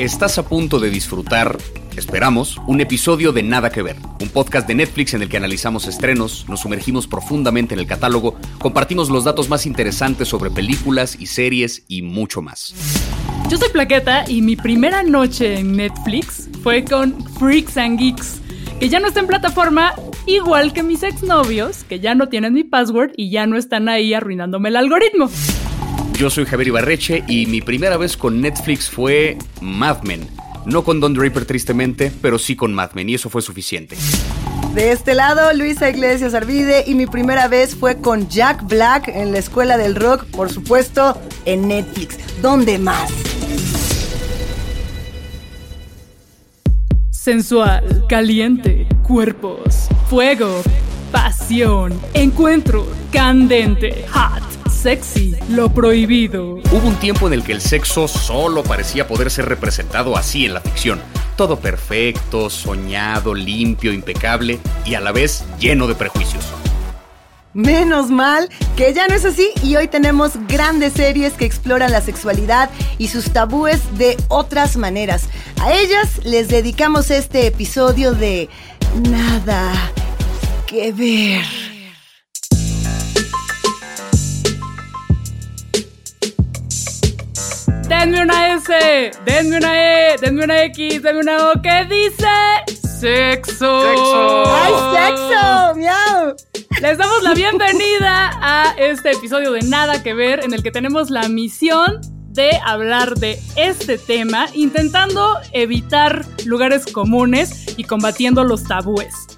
Estás a punto de disfrutar, esperamos, un episodio de Nada que Ver, un podcast de Netflix en el que analizamos estrenos, nos sumergimos profundamente en el catálogo, compartimos los datos más interesantes sobre películas y series y mucho más. Yo soy Plaqueta y mi primera noche en Netflix fue con Freaks and Geeks, que ya no está en plataforma, igual que mis exnovios, que ya no tienen mi password y ya no están ahí arruinándome el algoritmo. Yo soy Javier Ibarreche y mi primera vez con Netflix fue Mad Men. No con Don Draper tristemente, pero sí con Mad Men y eso fue suficiente. De este lado, Luisa Iglesias Arvide y mi primera vez fue con Jack Black en la Escuela del Rock, por supuesto, en Netflix. ¿Dónde más? Sensual, caliente, cuerpos, fuego, pasión, encuentro, candente, hot sexy, lo prohibido. Hubo un tiempo en el que el sexo solo parecía poder ser representado así en la ficción. Todo perfecto, soñado, limpio, impecable y a la vez lleno de prejuicios. Menos mal que ya no es así y hoy tenemos grandes series que exploran la sexualidad y sus tabúes de otras maneras. A ellas les dedicamos este episodio de Nada que ver. Denme una S, denme una E, denme una X, denme una O. ¿Qué dice? Sexo. Sexo. ¡Ay, sexo! ¡Miau! Les damos la bienvenida a este episodio de Nada que Ver, en el que tenemos la misión de hablar de este tema, intentando evitar lugares comunes y combatiendo los tabúes.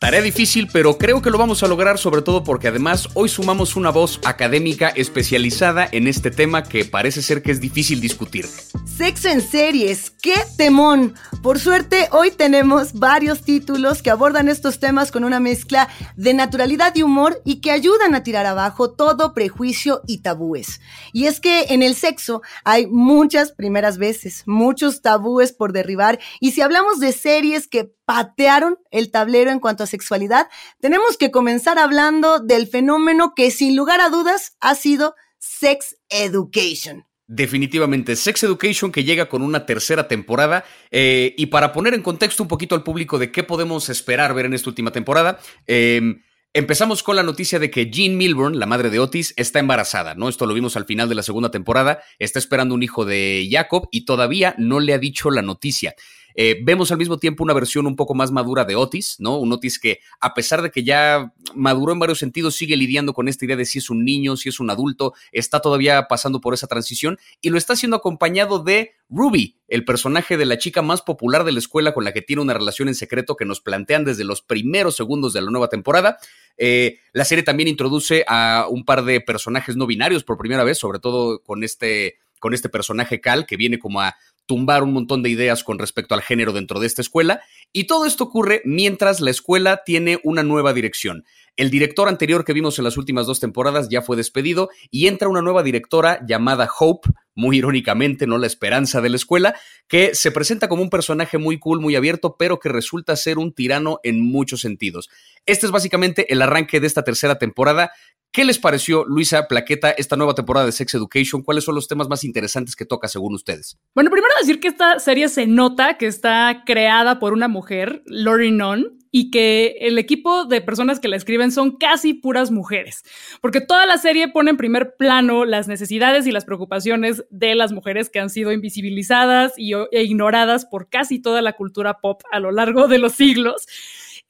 Tarea difícil, pero creo que lo vamos a lograr sobre todo porque además hoy sumamos una voz académica especializada en este tema que parece ser que es difícil discutir. Sexo en series, qué temón. Por suerte, hoy tenemos varios títulos que abordan estos temas con una mezcla de naturalidad y humor y que ayudan a tirar abajo todo prejuicio y tabúes. Y es que en el sexo hay muchas primeras veces, muchos tabúes por derribar y si hablamos de series que patearon el tablero en cuanto a sexualidad, tenemos que comenzar hablando del fenómeno que sin lugar a dudas ha sido sex education. Definitivamente, Sex Education que llega con una tercera temporada eh, y para poner en contexto un poquito al público de qué podemos esperar ver en esta última temporada, eh, Empezamos con la noticia de que Jean Milburn, la madre de Otis, está embarazada, ¿no? Esto lo vimos al final de la segunda temporada. Está esperando un hijo de Jacob y todavía no le ha dicho la noticia. Eh, vemos al mismo tiempo una versión un poco más madura de Otis, ¿no? Un Otis que, a pesar de que ya maduró en varios sentidos, sigue lidiando con esta idea de si es un niño, si es un adulto, está todavía pasando por esa transición y lo está haciendo acompañado de Ruby, el personaje de la chica más popular de la escuela con la que tiene una relación en secreto que nos plantean desde los primeros segundos de la nueva temporada. Eh, la serie también introduce a un par de personajes no binarios por primera vez, sobre todo con este, con este personaje Cal, que viene como a tumbar un montón de ideas con respecto al género dentro de esta escuela. Y todo esto ocurre mientras la escuela tiene una nueva dirección. El director anterior que vimos en las últimas dos temporadas ya fue despedido y entra una nueva directora llamada Hope, muy irónicamente, ¿no? La esperanza de la escuela, que se presenta como un personaje muy cool, muy abierto, pero que resulta ser un tirano en muchos sentidos. Este es básicamente el arranque de esta tercera temporada ¿Qué les pareció, Luisa Plaqueta, esta nueva temporada de Sex Education? ¿Cuáles son los temas más interesantes que toca según ustedes? Bueno, primero decir que esta serie se nota que está creada por una mujer, Lori Nunn, y que el equipo de personas que la escriben son casi puras mujeres, porque toda la serie pone en primer plano las necesidades y las preocupaciones de las mujeres que han sido invisibilizadas y, e ignoradas por casi toda la cultura pop a lo largo de los siglos.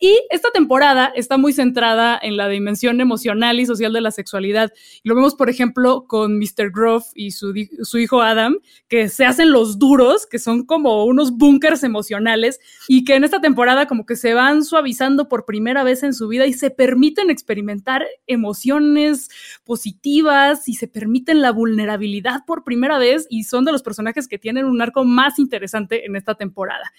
Y esta temporada está muy centrada en la dimensión emocional y social de la sexualidad. Lo vemos, por ejemplo, con Mr. Grove y su, su hijo Adam, que se hacen los duros, que son como unos búnkers emocionales y que en esta temporada como que se van suavizando por primera vez en su vida y se permiten experimentar emociones positivas y se permiten la vulnerabilidad por primera vez y son de los personajes que tienen un arco más interesante en esta temporada.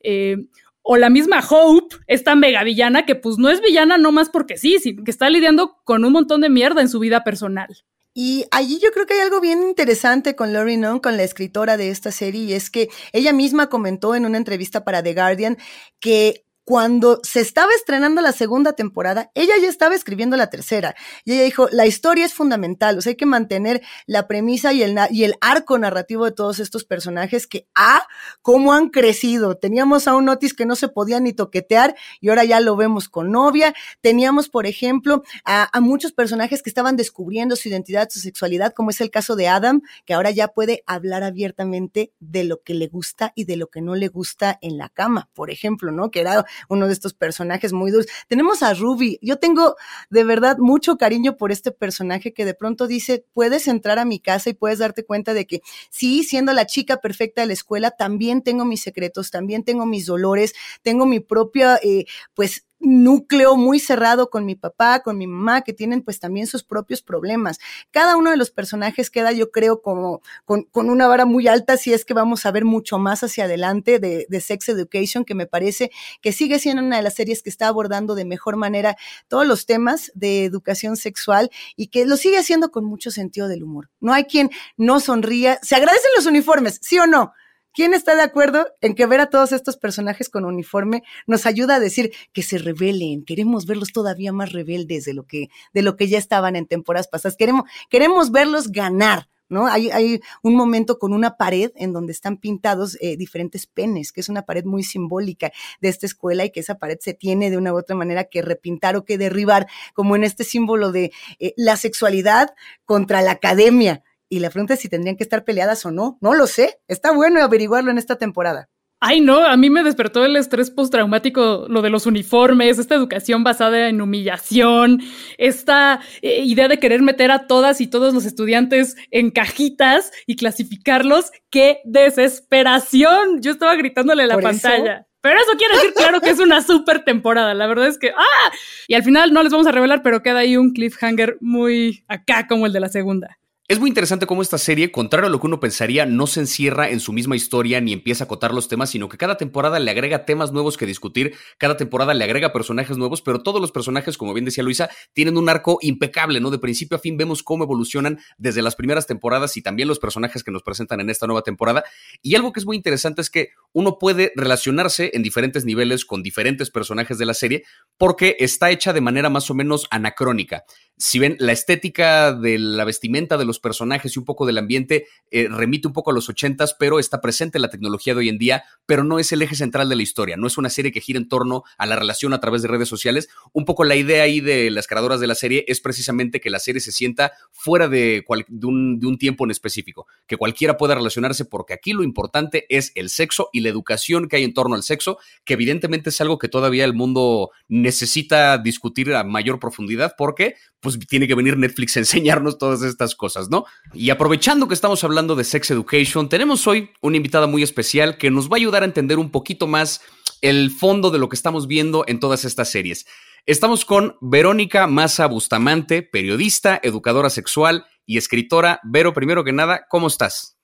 Eh, o la misma Hope, esta mega villana que pues no es villana no más porque sí, sino que está lidiando con un montón de mierda en su vida personal. Y allí yo creo que hay algo bien interesante con Lori Nunn, con la escritora de esta serie, y es que ella misma comentó en una entrevista para The Guardian que cuando se estaba estrenando la segunda temporada, ella ya estaba escribiendo la tercera. Y ella dijo, la historia es fundamental, o sea, hay que mantener la premisa y el, arco narrativo de todos estos personajes que, ah, cómo han crecido. Teníamos a un Otis que no se podía ni toquetear y ahora ya lo vemos con novia. Teníamos, por ejemplo, a, a muchos personajes que estaban descubriendo su identidad, su sexualidad, como es el caso de Adam, que ahora ya puede hablar abiertamente de lo que le gusta y de lo que no le gusta en la cama, por ejemplo, ¿no? Que era uno de estos personajes muy duros. Tenemos a Ruby. Yo tengo de verdad mucho cariño por este personaje que de pronto dice, puedes entrar a mi casa y puedes darte cuenta de que sí, siendo la chica perfecta de la escuela, también tengo mis secretos, también tengo mis dolores, tengo mi propia, eh, pues, núcleo muy cerrado con mi papá, con mi mamá, que tienen pues también sus propios problemas. Cada uno de los personajes queda, yo creo, como con, con una vara muy alta si es que vamos a ver mucho más hacia adelante de, de, Sex Education, que me parece que sigue siendo una de las series que está abordando de mejor manera todos los temas de educación sexual y que lo sigue haciendo con mucho sentido del humor. No hay quien no sonría. Se agradecen los uniformes, ¿sí o no? ¿Quién está de acuerdo en que ver a todos estos personajes con uniforme nos ayuda a decir que se rebelen? Queremos verlos todavía más rebeldes de lo que, de lo que ya estaban en temporadas pasadas. Queremos, queremos verlos ganar. ¿No? Hay, hay, un momento con una pared en donde están pintados eh, diferentes penes, que es una pared muy simbólica de esta escuela y que esa pared se tiene de una u otra manera que repintar o que derribar, como en este símbolo de eh, la sexualidad contra la academia, y la pregunta es si tendrían que estar peleadas o no. No lo sé. Está bueno averiguarlo en esta temporada. Ay, no, a mí me despertó el estrés postraumático, lo de los uniformes, esta educación basada en humillación, esta eh, idea de querer meter a todas y todos los estudiantes en cajitas y clasificarlos. ¡Qué desesperación! Yo estaba gritándole a la pantalla. Pero eso quiere decir, claro, que es una super temporada. La verdad es que, ¡ah! Y al final no les vamos a revelar, pero queda ahí un cliffhanger muy acá como el de la segunda. Es muy interesante cómo esta serie, contrario a lo que uno pensaría, no se encierra en su misma historia ni empieza a acotar los temas, sino que cada temporada le agrega temas nuevos que discutir, cada temporada le agrega personajes nuevos, pero todos los personajes, como bien decía Luisa, tienen un arco impecable, ¿no? De principio a fin vemos cómo evolucionan desde las primeras temporadas y también los personajes que nos presentan en esta nueva temporada. Y algo que es muy interesante es que uno puede relacionarse en diferentes niveles con diferentes personajes de la serie porque está hecha de manera más o menos anacrónica si ven la estética de la vestimenta de los personajes y un poco del ambiente eh, remite un poco a los ochentas, pero está presente la tecnología de hoy en día, pero no es el eje central de la historia, no es una serie que gira en torno a la relación a través de redes sociales. Un poco la idea ahí de las creadoras de la serie es precisamente que la serie se sienta fuera de, de, un, de un tiempo en específico, que cualquiera pueda relacionarse porque aquí lo importante es el sexo y la educación que hay en torno al sexo, que evidentemente es algo que todavía el mundo necesita discutir a mayor profundidad porque pues tiene que venir Netflix a enseñarnos todas estas cosas, ¿no? Y aprovechando que estamos hablando de Sex Education, tenemos hoy una invitada muy especial que nos va a ayudar a entender un poquito más el fondo de lo que estamos viendo en todas estas series. Estamos con Verónica Maza Bustamante, periodista, educadora sexual y escritora. Vero, primero que nada, ¿cómo estás?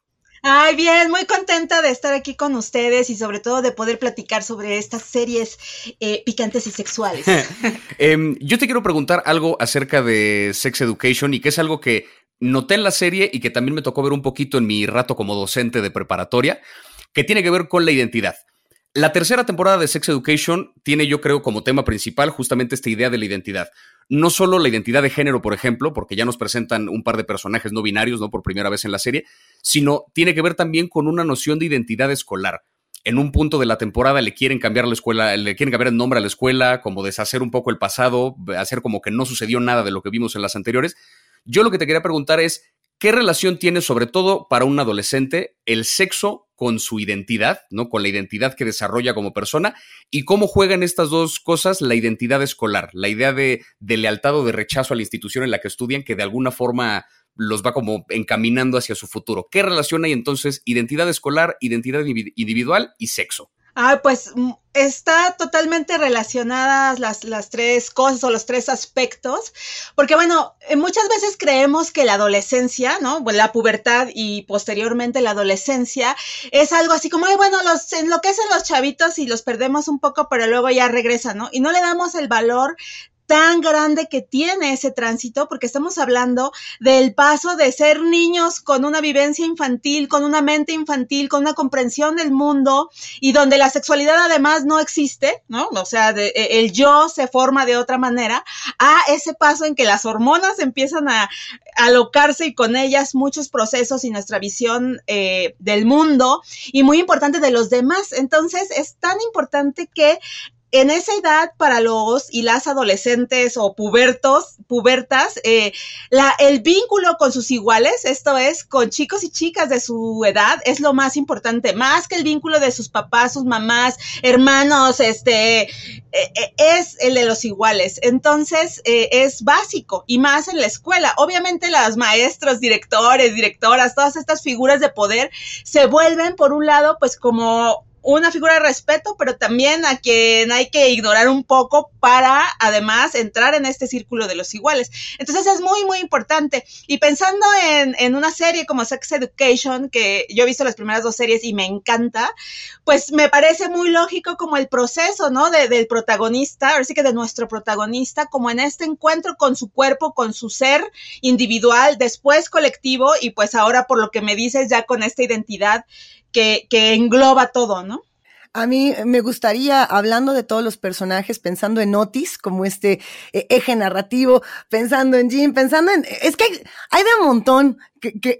Ay, bien, muy contenta de estar aquí con ustedes y sobre todo de poder platicar sobre estas series eh, picantes y sexuales. eh, yo te quiero preguntar algo acerca de Sex Education y que es algo que noté en la serie y que también me tocó ver un poquito en mi rato como docente de preparatoria, que tiene que ver con la identidad. La tercera temporada de Sex Education tiene, yo creo, como tema principal justamente esta idea de la identidad. No solo la identidad de género, por ejemplo, porque ya nos presentan un par de personajes no binarios, ¿no? Por primera vez en la serie, sino tiene que ver también con una noción de identidad escolar. En un punto de la temporada le quieren cambiar la escuela, le quieren cambiar el nombre a la escuela, como deshacer un poco el pasado, hacer como que no sucedió nada de lo que vimos en las anteriores. Yo lo que te quería preguntar es, ¿Qué relación tiene, sobre todo para un adolescente, el sexo con su identidad, ¿no? Con la identidad que desarrolla como persona y cómo juegan estas dos cosas la identidad escolar, la idea de, de lealtad o de rechazo a la institución en la que estudian, que de alguna forma los va como encaminando hacia su futuro. ¿Qué relación hay entonces identidad escolar, identidad individual y sexo? Ah, pues mm, está totalmente relacionadas las, las tres cosas o los tres aspectos, porque bueno, eh, muchas veces creemos que la adolescencia, ¿no? Bueno, la pubertad y posteriormente la adolescencia es algo así como, Ay, bueno, los enloquecen los chavitos y los perdemos un poco, pero luego ya regresan, ¿no? Y no le damos el valor tan grande que tiene ese tránsito, porque estamos hablando del paso de ser niños con una vivencia infantil, con una mente infantil, con una comprensión del mundo y donde la sexualidad además no existe, ¿no? O sea, e, el yo se forma de otra manera, a ese paso en que las hormonas empiezan a alocarse y con ellas muchos procesos y nuestra visión eh, del mundo y muy importante de los demás. Entonces, es tan importante que en esa edad para los y las adolescentes o pubertos, pubertas, eh, el vínculo con sus iguales, esto es, con chicos y chicas de su edad, es lo más importante, más que el vínculo de sus papás, sus mamás, hermanos, este, eh, eh, es el de los iguales. Entonces, es básico y más en la escuela. Obviamente, las maestros, directores, directoras, todas estas figuras de poder se vuelven, por un lado, pues como una figura de respeto, pero también a quien hay que ignorar un poco para además entrar en este círculo de los iguales. Entonces es muy, muy importante. Y pensando en, en una serie como Sex Education, que yo he visto las primeras dos series y me encanta, pues me parece muy lógico como el proceso, ¿no? De, del protagonista, ahora sí que de nuestro protagonista, como en este encuentro con su cuerpo, con su ser individual, después colectivo y pues ahora por lo que me dices ya con esta identidad que, engloba todo, ¿no? A mí me gustaría, hablando de todos los personajes, pensando en Otis como este eh, eje narrativo, pensando en Jim, pensando en... Es que hay, hay de un montón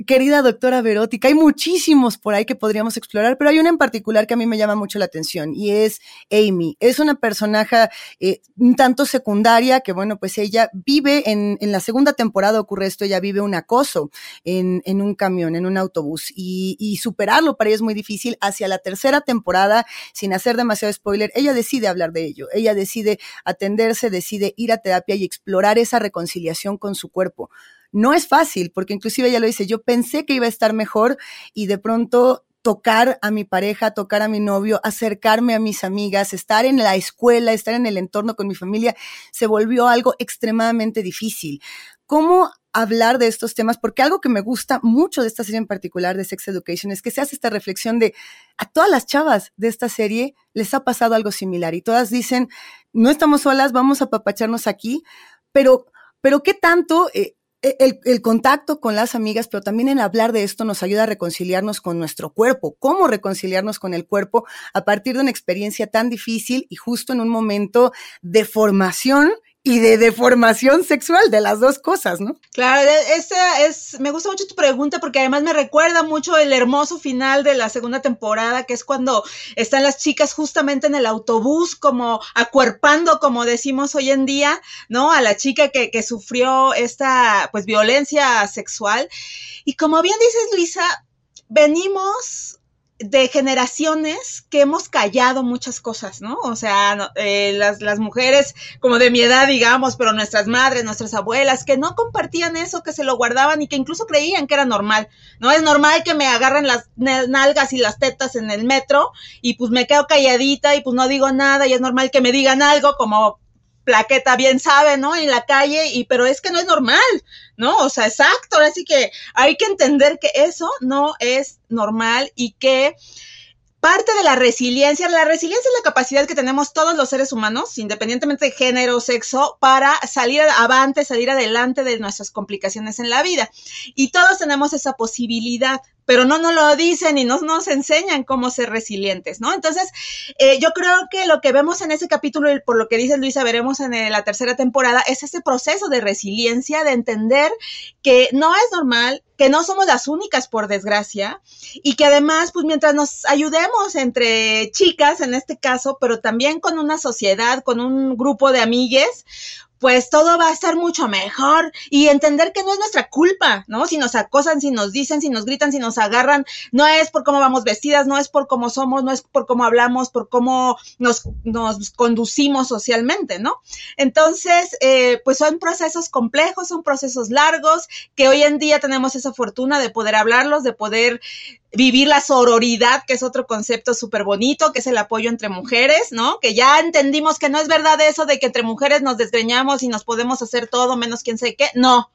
querida doctora Verótica, hay muchísimos por ahí que podríamos explorar, pero hay una en particular que a mí me llama mucho la atención y es Amy. Es una personaje eh, un tanto secundaria que, bueno, pues ella vive en, la segunda temporada ocurre esto, ella vive un acoso en, en un camión, en un autobús y, y, superarlo para ella es muy difícil. Hacia la tercera temporada, sin hacer demasiado spoiler, ella decide hablar de ello, ella decide atenderse, decide ir a terapia y explorar esa reconciliación con su cuerpo. No es fácil, porque inclusive ella lo dice, yo pensé que iba a estar mejor y de pronto tocar a mi pareja, tocar a mi novio, acercarme a mis amigas, estar en la escuela, estar en el entorno con mi familia, se volvió algo extremadamente difícil. ¿Cómo hablar de estos temas? Porque algo que me gusta mucho de esta serie en particular de Sex Education es que se hace esta reflexión de a todas las chavas de esta serie les ha pasado algo similar y todas dicen, no estamos solas, vamos a papacharnos aquí, pero, pero ¿qué tanto... Eh, e, el, contacto con las amigas, pero también en hablar de esto nos ayuda a reconciliarnos con nuestro cuerpo. ¿Cómo reconciliarnos con el cuerpo a partir de una experiencia tan difícil y justo en un momento de formación y de deformación sexual, de las dos cosas, ¿no? Claro, e, esta es, me gusta mucho tu pregunta porque además me recuerda mucho el hermoso final de la segunda temporada, que es cuando están las chicas justamente en el autobús, como acuerpando, como decimos hoy en día, ¿no? A la chica que, que sufrió esta, pues, violencia sexual. Y como bien dices, Luisa, venimos de generaciones que hemos callado muchas cosas, ¿no? O sea, eh, las, las, mujeres como de mi edad, digamos, pero nuestras madres, nuestras abuelas, que no compartían eso, que se lo guardaban y que incluso creían que era normal, ¿no? Es normal que me agarren las nalgas y las tetas en el metro y pues me quedo calladita y pues no digo nada y es normal que me digan algo como plaqueta bien sabe, ¿no? En la calle, y pero es que no es normal, ¿no? O sea, exacto, así que hay que entender que eso no es normal y que parte de la resiliencia, la resiliencia es la capacidad que tenemos todos los seres humanos, independientemente de género, sexo, para salir avante, salir adelante de nuestras complicaciones en la vida. Y todos tenemos esa posibilidad pero no nos lo dicen y no nos enseñan cómo ser resilientes, ¿no? Entonces, eh, yo creo que lo que vemos en ese capítulo, y por lo que dice Luisa, veremos en la tercera temporada, es ese proceso de resiliencia, de entender que no es normal, que no somos las únicas, por desgracia, y que además, pues mientras nos ayudemos entre chicas, en este caso, pero también con una sociedad, con un grupo de amigues, pues todo va a estar mucho mejor y entender que no es nuestra culpa, ¿no? Si nos acosan, si nos dicen, si nos gritan, si nos agarran, no es por cómo vamos vestidas, no es por cómo somos, no es por cómo hablamos, por cómo nos, nos conducimos socialmente, ¿no? Entonces, eh, pues son procesos complejos, son procesos largos, que hoy en día tenemos esa fortuna de poder hablarlos, de poder vivir la sororidad, que es otro concepto súper bonito, que es el apoyo entre mujeres, ¿no? Que ya entendimos que no es verdad eso de que entre mujeres nos desgreñamos y nos podemos hacer todo menos quién sé qué. No.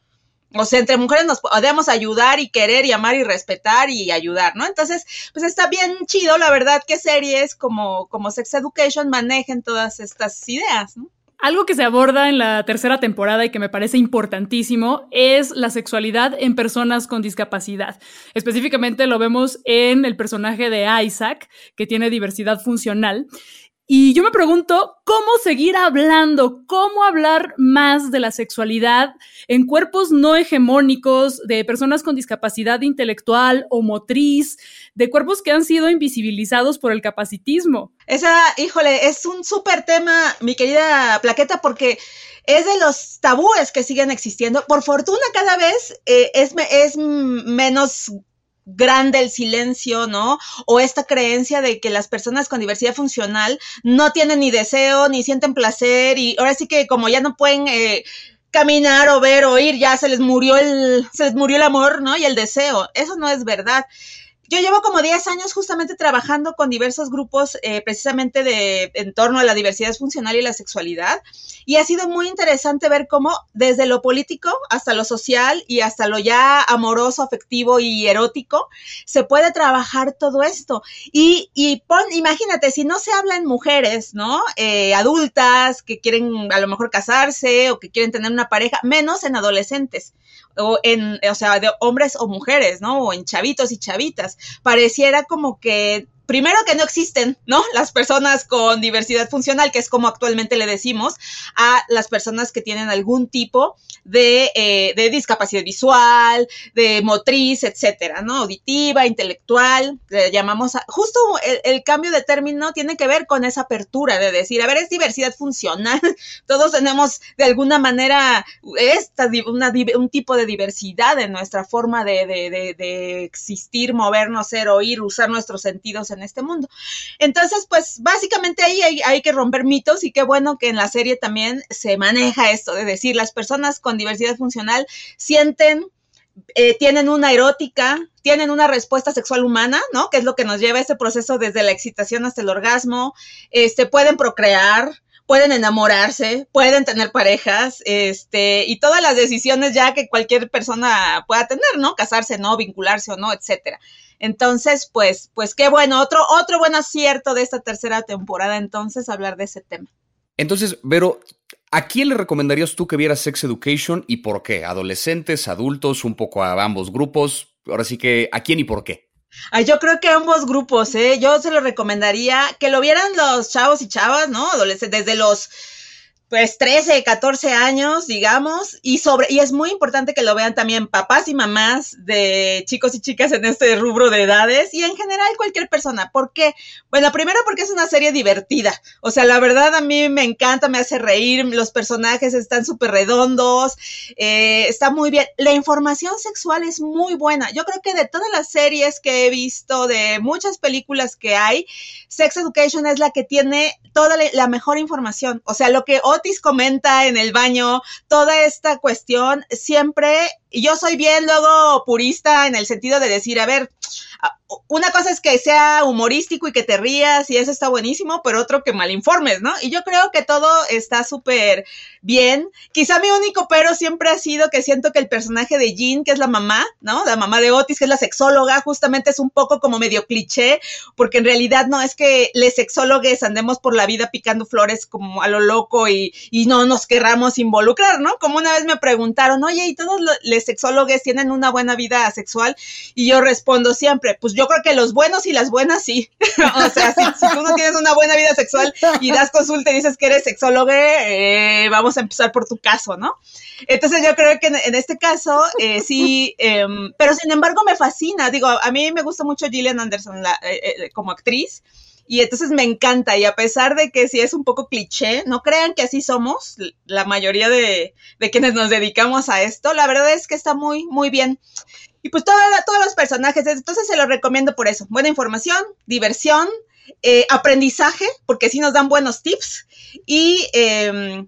O sea, entre mujeres nos podemos ayudar y querer y amar y respetar y ayudar, ¿no? Entonces, pues está bien chido, la verdad, que series como, como Sex Education manejen todas estas ideas, ¿no? Algo que se aborda en la tercera temporada y que me parece importantísimo es la sexualidad en personas con discapacidad. Específicamente lo vemos en el personaje de Isaac, que tiene diversidad funcional. Y yo me pregunto cómo seguir hablando, cómo hablar más de la sexualidad en cuerpos no hegemónicos, de personas con discapacidad intelectual o motriz, de cuerpos que han sido invisibilizados por el capacitismo. Esa, híjole, es un súper tema, mi querida Plaqueta, porque es de los tabúes que siguen existiendo. Por fortuna, cada vez eh, es, es menos grande el silencio, ¿no? O esta creencia de que las personas con diversidad funcional no tienen ni deseo, ni sienten placer, y ahora sí que como ya no pueden eh, caminar o ver o oír, ya se les murió el, se les murió el amor, ¿no? Y el deseo. Eso no es verdad. Yo llevo como 10 años justamente trabajando con diversos grupos eh, precisamente de en torno a la diversidad funcional y la sexualidad y ha sido muy interesante ver cómo desde lo político hasta lo social y hasta lo ya amoroso, afectivo y erótico se puede trabajar todo esto. Y, y pon, imagínate, si no se habla en mujeres, ¿no? Eh, adultas que quieren a lo mejor casarse o que quieren tener una pareja, menos en adolescentes o en, o sea, de hombres o mujeres, ¿no? O en chavitos y chavitas. Pareciera como que primero que no existen, ¿no? Las personas con diversidad funcional, que es como actualmente le decimos a las personas que tienen algún tipo de, eh, discapacidad visual, de motriz, etcétera, ¿no? Auditiva, intelectual, le llamamos a, justo el, cambio de término tiene que ver con esa apertura de decir, a ver, es diversidad funcional, todos tenemos de alguna manera esta, un tipo de diversidad en nuestra forma de, de, de existir, movernos, ser, oír, usar nuestros sentidos en en este mundo. Entonces, pues básicamente ahí hay, que romper mitos y qué bueno que en la serie también se maneja esto de decir, las personas con diversidad funcional sienten eh, tienen una erótica, tienen una respuesta sexual humana, ¿no? Que es lo que nos lleva a ese proceso desde la excitación hasta el orgasmo, este, pueden procrear, pueden enamorarse, pueden tener parejas, este, y todas las decisiones ya que cualquier persona pueda tener, ¿no? Casarse, no, vincularse o no, etcétera. Entonces, pues, pues qué bueno, otro, otro buen acierto de esta tercera temporada, entonces, hablar de ese tema. Entonces, Vero, ¿a quién le recomendarías tú que viera Sex Education y por qué? ¿Adolescentes, adultos, un poco a ambos grupos? Ahora sí que, ¿a quién y por qué? Ay, yo creo que ambos grupos, ¿eh? Yo se lo recomendaría que lo vieran los chavos y chavas, ¿no? Adolescentes, desde los pues 13, 14 años, digamos, y sobre y es muy importante que lo vean también papás y mamás de chicos y chicas en este rubro de edades y en general cualquier persona. ¿Por qué? Bueno, primero porque es una serie divertida. O sea, la verdad a mí me encanta, me hace reír, los personajes están súper redondos, eh, está muy bien. La información sexual es muy buena. Yo creo que de todas las series que he visto, de muchas películas que hay, Sex Education es la que tiene toda la mejor información. O sea, lo que Otis comenta en el baño, toda esta cuestión, siempre, yo soy bien luego purista en el sentido de decir, a ver, una cosa es que sea humorístico y que te rías y eso está buenísimo, pero otro que malinformes, ¿no? Y yo creo que todo está súper bien. Quizá mi único pero siempre ha sido que siento que el personaje de Jean, que es la mamá, ¿no? La mamá de Otis, que es la sexóloga, justamente es un poco como medio cliché, porque en realidad no es que les sexólogues andemos por la vida picando flores como a lo loco y, y no nos querramos involucrar, ¿no? Como una vez me preguntaron, oye, ¿y todos los sexólogos tienen una buena vida sexual? Y yo respondo siempre, pues yo creo que los buenos y las buenas sí. o sea, si, tú no tienes una buena vida sexual y das consulta y dices que eres sexólogo, eh, vamos a empezar por tu caso, ¿no? Entonces yo creo que en, este caso eh, sí, em, pero sin embargo me fascina. Digo, a mí me gusta mucho Gillian Anderson eh, como actriz. Y entonces me encanta, y a pesar de que sí es un poco cliché, no crean que así somos la mayoría de, de quienes nos dedicamos a esto, la verdad es que está muy, muy bien. Y pues todos los personajes, entonces se los recomiendo por eso. Buena información, diversión, eh, aprendizaje, porque sí nos dan buenos tips. Y, em,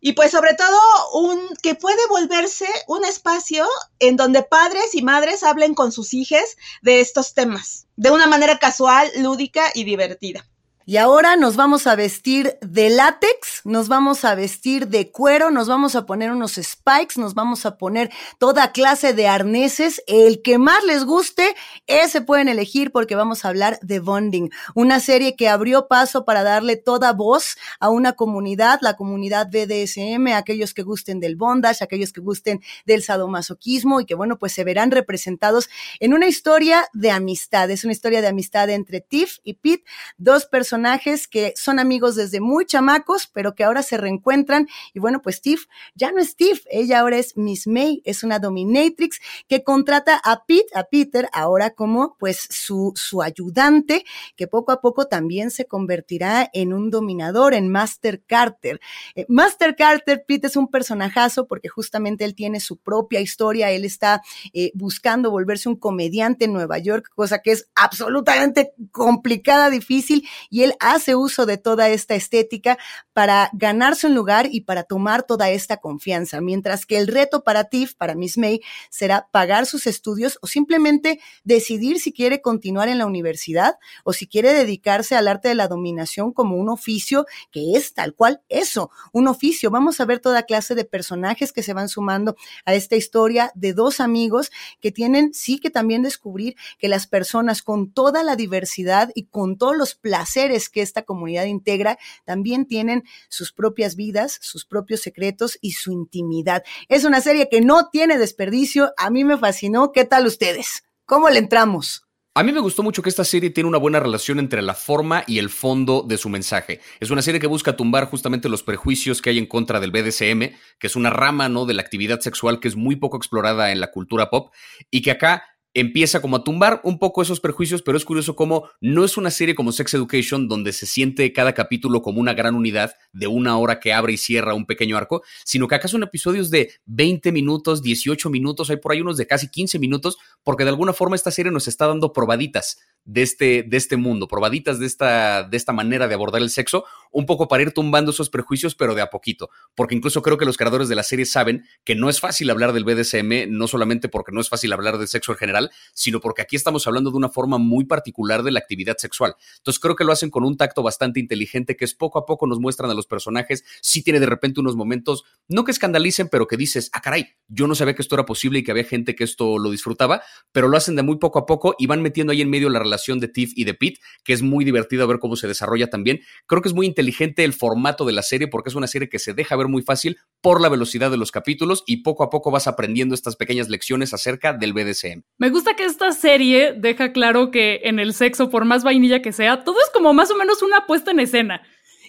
y pues sobre todo un que puede volverse un espacio en donde padres y madres hablen con sus hijos de estos temas, de una manera casual, lúdica y divertida. Y ahora nos vamos a vestir de látex, nos vamos a vestir de cuero, nos vamos a poner unos spikes, nos vamos a poner toda clase de arneses. El que más les guste, ese pueden elegir porque vamos a hablar de Bonding, una serie que abrió paso para darle toda voz a una comunidad, la comunidad BDSM, aquellos que gusten del bondage, aquellos que gusten del sadomasoquismo y que bueno, pues se verán representados en una historia de amistad. Es una historia de amistad entre Tiff y Pete, dos personas personajes que son amigos desde muy chamacos, pero que ahora se reencuentran. Y bueno, pues Steve ya no es Steve, ella ahora es Miss May, es una dominatrix que contrata a Pete, a Peter, ahora como pues su, su ayudante, que poco a poco también se convertirá en un dominador, en Master Carter. Eh, Master Carter, Pete es un personajazo porque justamente él tiene su propia historia, él está eh, buscando volverse un comediante en Nueva York, cosa que es absolutamente complicada, difícil, y él hace uso de toda esta estética para ganarse un lugar y para tomar toda esta confianza, mientras que el reto para Tiff, para Miss May, será pagar sus estudios o simplemente decidir si quiere continuar en la universidad o si quiere dedicarse al arte de la dominación como un oficio que es tal cual eso, un oficio. Vamos a ver toda clase de personajes que se van sumando a esta historia de dos amigos que tienen sí que también descubrir que las personas con toda la diversidad y con todos los placeres que esta comunidad integra también tienen sus propias vidas, sus propios secretos y su intimidad. Es una serie que no tiene desperdicio. A mí me fascinó. ¿Qué tal ustedes? ¿Cómo le entramos? A mí me gustó mucho que esta serie tiene una buena relación entre la forma y el fondo de su mensaje. Es una serie que busca tumbar justamente los prejuicios que hay en contra del BDSM, que es una rama ¿no? de la actividad sexual que es muy poco explorada en la cultura pop, y que acá empieza como a tumbar un poco esos prejuicios, pero es curioso cómo no es una serie como Sex Education donde se siente cada capítulo como una gran unidad de una hora que abre y cierra un pequeño arco, sino que acá son episodios de 20 minutos, 18 minutos, hay por ahí unos de casi 15 minutos, porque de alguna forma esta serie nos está dando probaditas de este, de este mundo, probaditas de esta, de esta manera de abordar el sexo, un poco para ir tumbando esos prejuicios, pero de a poquito. Porque incluso creo que los creadores de la serie saben que no es fácil hablar del BDSM, no solamente porque no es fácil hablar del sexo en general, sino porque aquí estamos hablando de una forma muy particular de la actividad sexual. Entonces creo que lo hacen con un tacto bastante inteligente, que es poco a poco nos muestran a los personajes, sí tiene de repente unos momentos, no que escandalicen, pero que dices, ah, caray, yo no sabía que esto era posible y que había gente que esto lo disfrutaba, pero lo hacen de muy poco a poco y van metiendo ahí en medio la relación de Tiff y de Pete, que es muy divertido ver cómo se desarrolla también. Creo que es muy inteligente el formato de la serie porque es una serie que se deja ver muy fácil por la velocidad de los capítulos y poco a poco vas aprendiendo estas pequeñas lecciones acerca del BDSM. Me gusta que esta serie deja claro que en el sexo, por más vainilla que sea, todo es como más o menos una puesta en escena.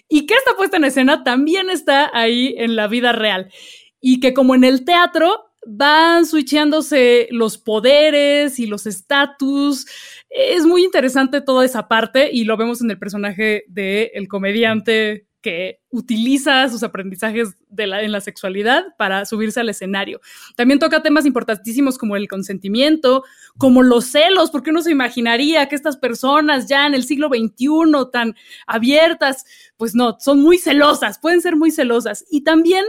Y que esta puesta en escena también está ahí en la vida real. Y que como en el teatro, van switchándose los poderes y los estatus. Es muy interesante toda esa parte y lo vemos en el personaje del el comediante que utiliza sus aprendizajes en la sexualidad para subirse al escenario. También toca temas importantísimos como el consentimiento, como los celos, porque uno se imaginaría que estas personas ya en el siglo XXI tan abiertas, pues no, son muy celosas, pueden ser muy celosas. Y también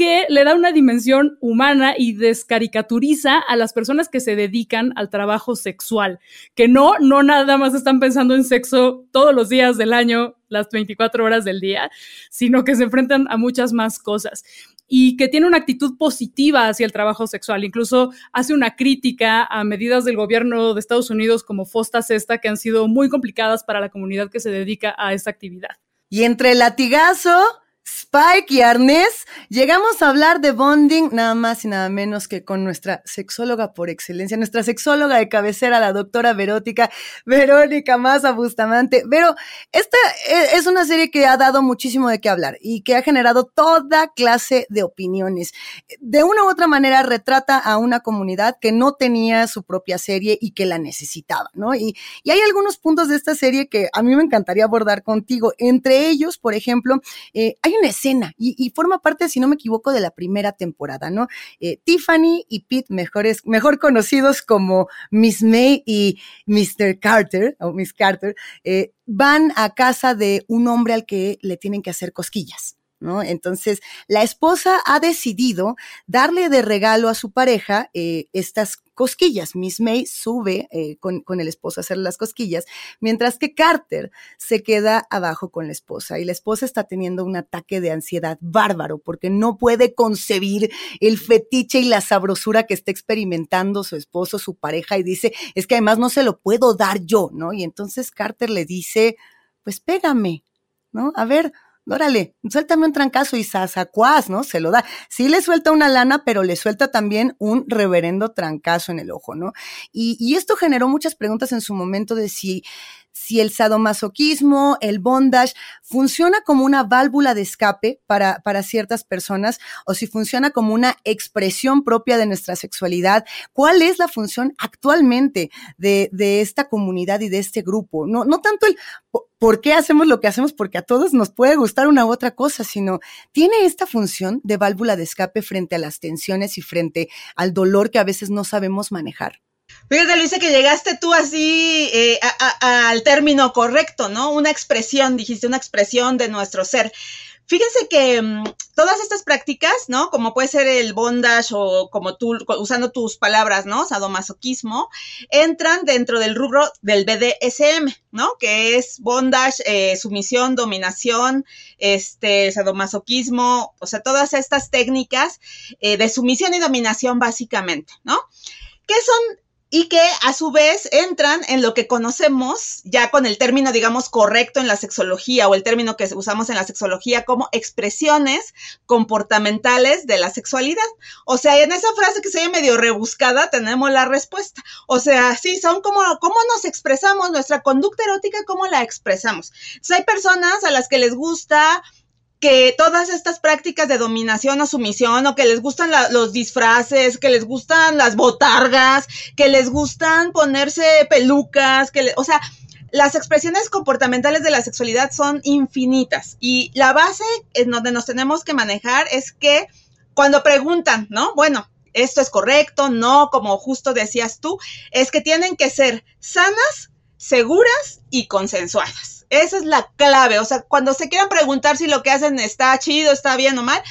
que le da una dimensión humana y descaricaturiza a las personas que se dedican al trabajo sexual, que no, no nada más están pensando en sexo todos los días del año, las 24 horas del día, sino que se enfrentan a muchas más cosas y que tiene una actitud positiva hacia el trabajo sexual. Incluso hace una crítica a medidas del gobierno de Estados Unidos como Fosta Cesta que han sido muy complicadas para la comunidad que se dedica a esta actividad. Y entre el latigazo Spike y Arnés, llegamos a hablar de bonding nada más y nada menos que con nuestra sexóloga por excelencia, nuestra sexóloga de cabecera, la doctora Verótica, Verónica Maza Bustamante. Pero esta e, es una serie que ha dado muchísimo de qué hablar y que ha generado toda clase de opiniones. De una u otra manera retrata a una comunidad que no tenía su propia serie y que la necesitaba, ¿no? Y, y hay algunos puntos de esta serie que a mí me encantaría abordar contigo. Entre ellos, por ejemplo, eh, hay una y, forma parte, si no me equivoco, de la primera temporada, ¿no? Eh, Tiffany y Pete, mejores, mejor conocidos como Miss May y Mr. Carter, o Miss Carter, eh, van a casa de un hombre al que le tienen que hacer cosquillas. ¿No? Entonces, la esposa ha decidido darle de regalo a su pareja eh, estas cosquillas. Miss May sube eh, con, con, el esposo a hacer las cosquillas, mientras que Carter se queda abajo con la esposa. Y la esposa está teniendo un ataque de ansiedad bárbaro porque no puede concebir el fetiche y la sabrosura que está experimentando su esposo, su pareja, y dice, es que además no se lo puedo dar yo, ¿no? Y entonces Carter le dice, pues pégame, ¿no? A ver, órale, suéltame un trancazo y sasacuás, ¿no? Se lo da. Sí le suelta una lana, pero le suelta también un reverendo trancazo en el ojo, ¿no? Y, y esto generó muchas preguntas en su momento de si si el sadomasoquismo, el bondage, funciona como una válvula de escape para, para ciertas personas o si funciona como una expresión propia de nuestra sexualidad. ¿Cuál es la función actualmente de, de esta comunidad y de este grupo? No, no tanto el por qué hacemos lo que hacemos, porque a todos nos puede gustar una u otra cosa, sino tiene esta función de válvula de escape frente a las tensiones y frente al dolor que a veces no sabemos manejar. Fíjate, Luisa, que llegaste tú así eh, al término correcto, ¿no? Una expresión, dijiste, una expresión de nuestro ser. Fíjense que mm, todas estas prácticas, ¿no? Como puede ser el bondage o como tú, usando tus palabras, ¿no? Sadomasoquismo, entran dentro del rubro del BDSM, ¿no? Que es bondage, eh, sumisión, dominación, este, sadomasoquismo, o sea, todas estas técnicas eh, de sumisión y dominación básicamente, ¿no? ¿Qué son y que a su vez entran en lo que conocemos ya con el término, digamos, correcto en la sexología o el término que usamos en la sexología como expresiones comportamentales de la sexualidad. O sea, en esa frase que se ve medio rebuscada tenemos la respuesta. O sea, sí, son como cómo nos expresamos, nuestra conducta erótica, cómo la expresamos. Entonces, hay personas a las que les gusta que todas estas prácticas de dominación o sumisión o que les gustan los disfraces, que les gustan las botargas, que les gustan ponerse pelucas, que o sea, las expresiones comportamentales de la sexualidad son infinitas y la base en donde nos tenemos que manejar es que cuando preguntan, ¿no? Bueno, esto es correcto, no, como justo decías tú, es que tienen que ser sanas, seguras y consensuadas. Esa es la clave. O sea, cuando se quieran preguntar si lo que hacen está chido, está bien o mal,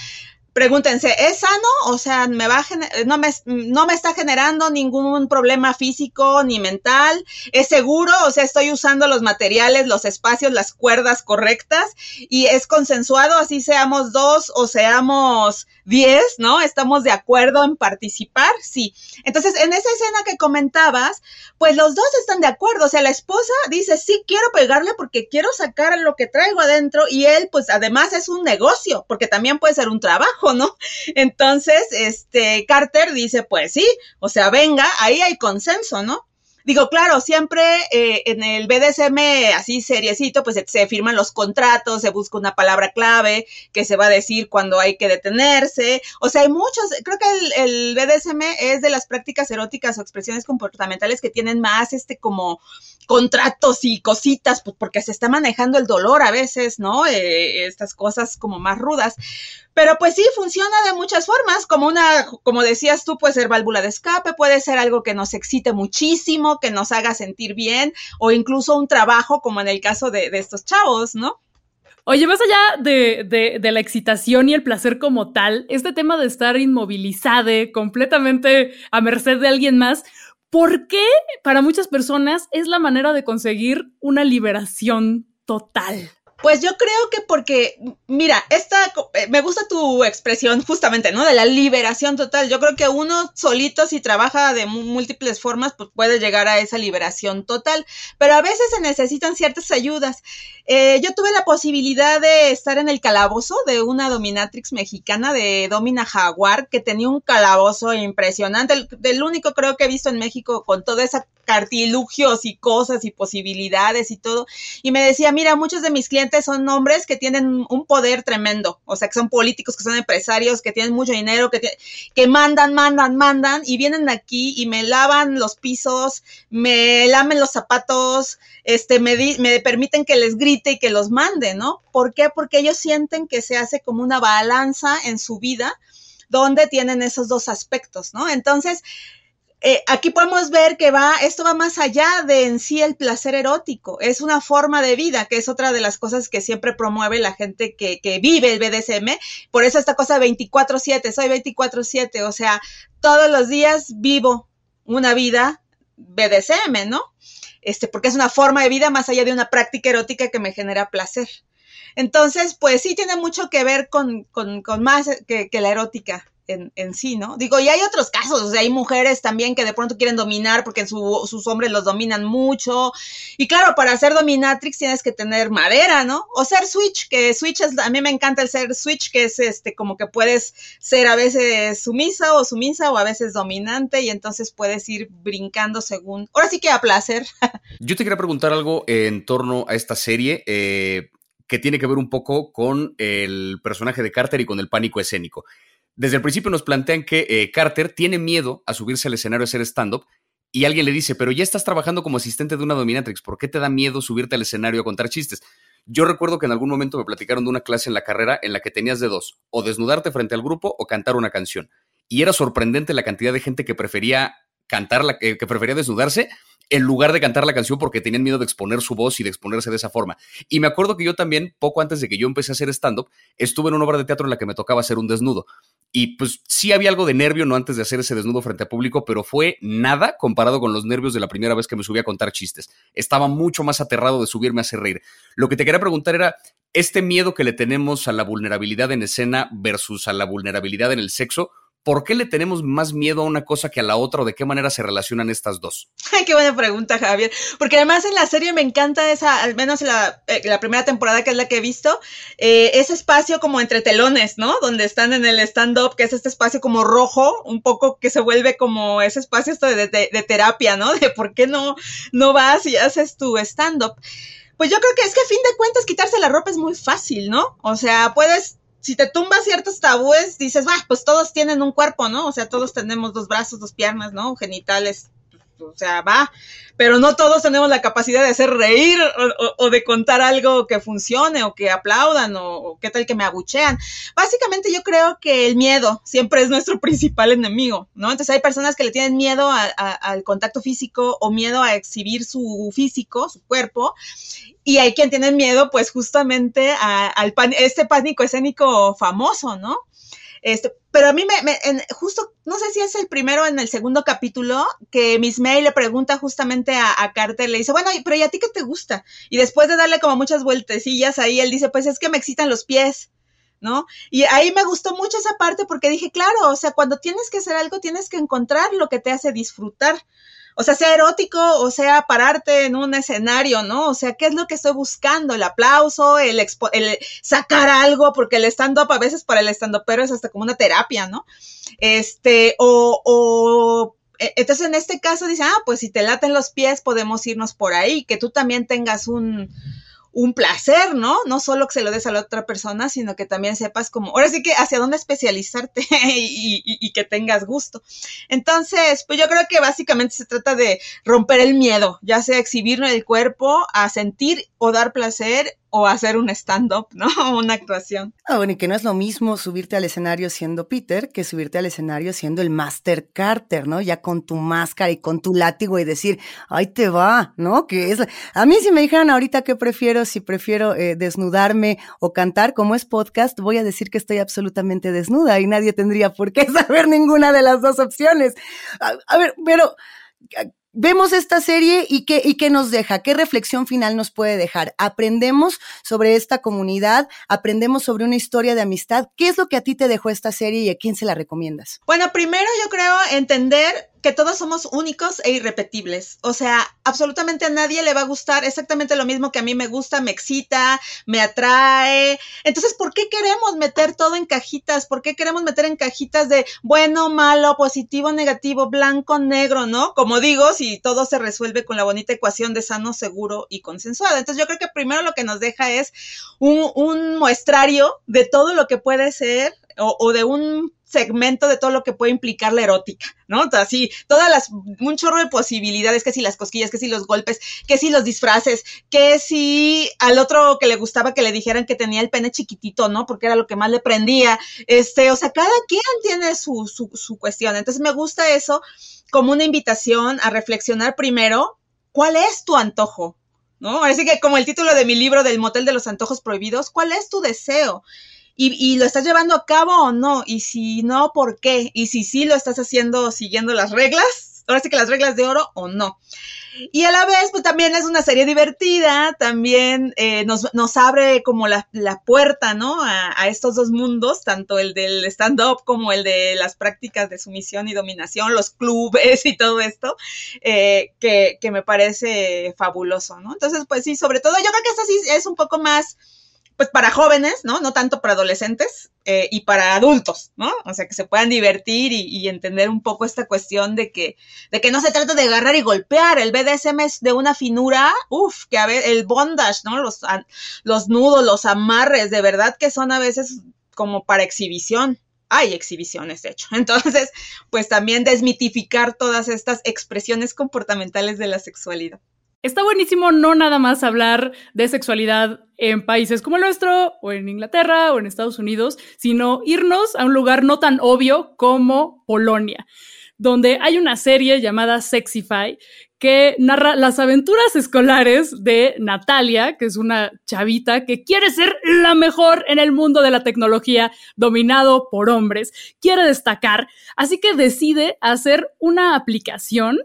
pregúntense, ¿es sano? O sea, me va no, me, no me está generando ningún problema físico ni mental. ¿Es seguro? O sea, estoy usando los materiales, los espacios, las cuerdas correctas y es consensuado, así seamos dos o seamos 10, ¿no? ¿Estamos de acuerdo en participar? Sí. Entonces, en esa escena que comentabas, pues los dos están de acuerdo. O sea, la esposa dice, sí, quiero pegarle porque quiero sacar lo que traigo adentro y él, pues además es un negocio, porque también puede ser un trabajo, ¿no? Entonces, este, Carter dice, pues sí, o sea, venga, ahí hay consenso, ¿no? Digo, claro, siempre eh, en el BDSM así seriecito, pues se, firman los contratos, se busca una palabra clave que se va a decir cuando hay que detenerse. O sea, hay muchos, creo que el, el BDSM es de las prácticas eróticas o expresiones comportamentales que tienen más este como contratos y cositas, pues porque se está manejando el dolor a veces, ¿no? Eh, estas cosas como más rudas. Pero pues sí, funciona de muchas formas, como una, como decías tú, puede ser válvula de escape, puede ser algo que nos excite muchísimo, que nos haga sentir bien, o incluso un trabajo, como en el caso de, estos chavos, ¿no? Oye, más allá de, de, la excitación y el placer como tal, este tema de estar inmovilizado, completamente a merced de alguien más, ¿por qué para muchas personas es la manera de conseguir una liberación total? Pues yo creo que porque, mira, esta, eh, me gusta tu expresión justamente, ¿no? De la liberación total. Yo creo que uno solito, si trabaja de múltiples formas, pues puede llegar a esa liberación total. Pero a veces se necesitan ciertas ayudas. Eh, yo tuve la posibilidad de estar en el calabozo de una dominatrix mexicana de Domina Jaguar, que tenía un calabozo impresionante, el, el único creo que he visto en México con toda esa cartilugios y cosas y posibilidades y todo. Y me decía, mira, muchos de mis clientes son hombres que tienen un poder tremendo, o sea, que son políticos, que son empresarios, que tienen mucho dinero, que, que mandan, mandan, mandan y vienen aquí y me lavan los pisos, me lamen los zapatos, este, me, me permiten que les grite y que los mande, ¿no? ¿Por qué? Porque ellos sienten que se hace como una balanza en su vida donde tienen esos dos aspectos, ¿no? Entonces, eh, aquí podemos ver que va, esto va más allá de en sí el placer erótico, es una forma de vida, que es otra de las cosas que siempre promueve la gente que, que vive el BDSM, por eso esta cosa 24/7, soy 24/7, o sea, todos los días vivo una vida BDSM, ¿no? Este, porque es una forma de vida más allá de una práctica erótica que me genera placer. Entonces, pues sí tiene mucho que ver con, con, más que la erótica en, sí, ¿no? Digo, y hay otros casos, o sea, hay mujeres también que de pronto quieren dominar porque sus hombres los dominan mucho. Y claro, para ser dominatrix tienes que tener madera, ¿no? O ser switch, que switch es, a mí me encanta el ser switch, que es este, como que puedes ser a veces sumisa o sumisa o a veces dominante y entonces puedes ir brincando según, ahora sí que a placer. Yo te quería preguntar algo en torno a esta serie. Eh, que tiene que ver un poco con el personaje de Carter y con el pánico escénico. Desde el principio nos plantean que eh, Carter tiene miedo a subirse al escenario a hacer stand-up y alguien le dice, pero ya estás trabajando como asistente de una dominatrix, ¿por qué te da miedo subirte al escenario a contar chistes? Yo recuerdo que en algún momento me platicaron de una clase en la carrera en la que tenías de dos, o desnudarte frente al grupo o cantar una canción. Y era sorprendente la cantidad de gente que prefería cantar, la, que prefería desnudarse en lugar de cantar la canción porque tenían miedo de exponer su voz y de exponerse de esa forma. Y me acuerdo que yo también, poco antes de que yo empecé a hacer stand-up, estuve en una obra de teatro en la que me tocaba hacer un desnudo. Y pues sí había algo de nervio, no antes de hacer ese desnudo frente a público, pero fue nada comparado con los nervios de la primera vez que me subí a contar chistes. Estaba mucho más aterrado de subirme a hacer reír. Lo que te quería preguntar era, este miedo que le tenemos a la vulnerabilidad en escena versus a la vulnerabilidad en el sexo, ¿por qué le tenemos más miedo a una cosa que a la otra o de qué manera se relacionan estas dos? Qué buena pregunta, Javier. Porque además en la serie me encanta esa, al menos la, eh, la primera temporada que es la que he visto, eh, ese espacio como entre telones, ¿no? Donde están en el stand-up, que es este espacio como rojo, un poco que se vuelve como ese espacio esto de, de terapia, ¿no? De por qué no, no vas y haces tu stand-up. Pues yo creo que es que a fin de cuentas quitarse la ropa es muy fácil, ¿no? O sea, puedes si te tumbas ciertos tabúes, dices, va, pues todos tienen un cuerpo, ¿no? O sea, todos tenemos dos brazos, dos piernas, ¿no? Genitales, o sea, va, pero no todos tenemos la capacidad de hacer reír o, de contar algo que funcione o que aplaudan o, qué tal que me abuchean. Básicamente yo creo que el miedo siempre es nuestro principal enemigo, ¿no? Entonces hay personas que le tienen miedo al contacto físico o miedo a exhibir su físico, su cuerpo, y hay quien tiene miedo, pues justamente a, al este pánico escénico famoso, ¿no? Este, pero a mí me, justo, no sé si es el primero en el segundo capítulo, que Miss May le pregunta justamente a, a, Carter, le dice, bueno, pero ¿y a ti qué te gusta? Y después de darle como muchas vueltecillas ahí, él dice, pues es que me excitan los pies. ¿No? Y ahí me gustó mucho esa parte porque dije, claro, o sea, cuando tienes que hacer algo, tienes que encontrar lo que te hace disfrutar o sea, sea erótico o sea pararte en un escenario, ¿no? O sea, ¿qué es lo que estoy buscando? El aplauso, el, el sacar algo, porque el stand-up a veces para el stand-up pero es hasta como una terapia, ¿no? Este, o, o e, entonces en este caso dice, ah, pues si te laten los pies podemos irnos por ahí, que tú también tengas un, un placer, ¿no? No solo que se lo des a la otra persona, sino que también sepas como, ahora sí que hacia dónde especializarte y, y, que tengas gusto. Entonces, pues yo creo que básicamente se trata de romper el miedo, ya sea exhibir el cuerpo, a sentir o dar placer o hacer un stand-up, ¿no? Una actuación. Ah, bueno, y que no es lo mismo subirte al escenario siendo Peter que subirte al escenario siendo el Master Carter, ¿no? Ya con tu máscara y con tu látigo y decir, ahí te va, ¿no? Que es. A mí, si me dijeran ahorita qué prefiero, si prefiero eh, desnudarme o cantar, como es podcast, voy a decir que estoy absolutamente desnuda y nadie tendría por qué saber ninguna de las dos opciones. a ver, pero vemos esta serie y qué, y qué nos deja, qué reflexión final nos puede dejar. Aprendemos sobre esta comunidad, aprendemos sobre una historia de amistad. ¿Qué es lo que a ti te dejó esta serie y a quién se la recomiendas? Bueno, primero yo creo entender que todos somos únicos e irrepetibles. O sea, absolutamente a nadie le va a gustar exactamente lo mismo que a mí me gusta, me excita, me atrae. Entonces, ¿por qué queremos meter todo en cajitas? ¿Por qué queremos meter en cajitas de bueno, malo, positivo, negativo, blanco, negro, ¿no? Como digo, si todo se resuelve con la bonita ecuación de sano, seguro y consensuado. Entonces, yo creo que primero lo que nos deja es un, un muestrario de todo lo que puede ser o, de un segmento de todo lo que puede implicar la erótica, ¿no? Así, todas las, un chorro de posibilidades, que si las cosquillas, que si los golpes, que si los disfraces, que si al otro que le gustaba que le dijeran que tenía el pene chiquitito, ¿no? Porque era lo que más le prendía, este, o sea, cada quien tiene su, su, su cuestión. Entonces me gusta eso como una invitación a reflexionar primero cuál es tu antojo, ¿no? Así que como el título de mi libro del Motel de los Antojos Prohibidos, ¿cuál es tu deseo? Y, y, lo estás llevando a cabo o no, y si no, ¿por qué? Y si sí lo estás haciendo siguiendo las reglas, ahora sí que las reglas de oro o no. Y a la vez, pues también es una serie divertida, también eh, nos, abre como la, la puerta, ¿no? A, a, estos dos mundos, tanto el del stand-up como el de las prácticas de sumisión y dominación, los clubes y todo esto, eh, que, que me parece fabuloso, ¿no? Entonces, pues sí, sobre todo, yo creo que esto sí es un poco más pues para jóvenes, ¿no? No tanto para adolescentes eh, y para adultos, ¿no? O sea, que se puedan divertir y, y, entender un poco esta cuestión de que, de que no se trata de agarrar y golpear. El BDSM es de una finura, uff, que a ver, el bondage, ¿no? Los, los nudos, los amarres, de verdad que son a veces como para exhibición. Hay exhibiciones, de hecho. Entonces, pues también desmitificar todas estas expresiones comportamentales de la sexualidad. Está buenísimo no nada más hablar de sexualidad en países como el nuestro, o en Inglaterra, o en Estados Unidos, sino irnos a un lugar no tan obvio como Polonia, donde hay una serie llamada Sexify que narra las aventuras escolares de Natalia, que es una chavita que quiere ser la mejor en el mundo de la tecnología dominado por hombres, quiere destacar, así que decide hacer una aplicación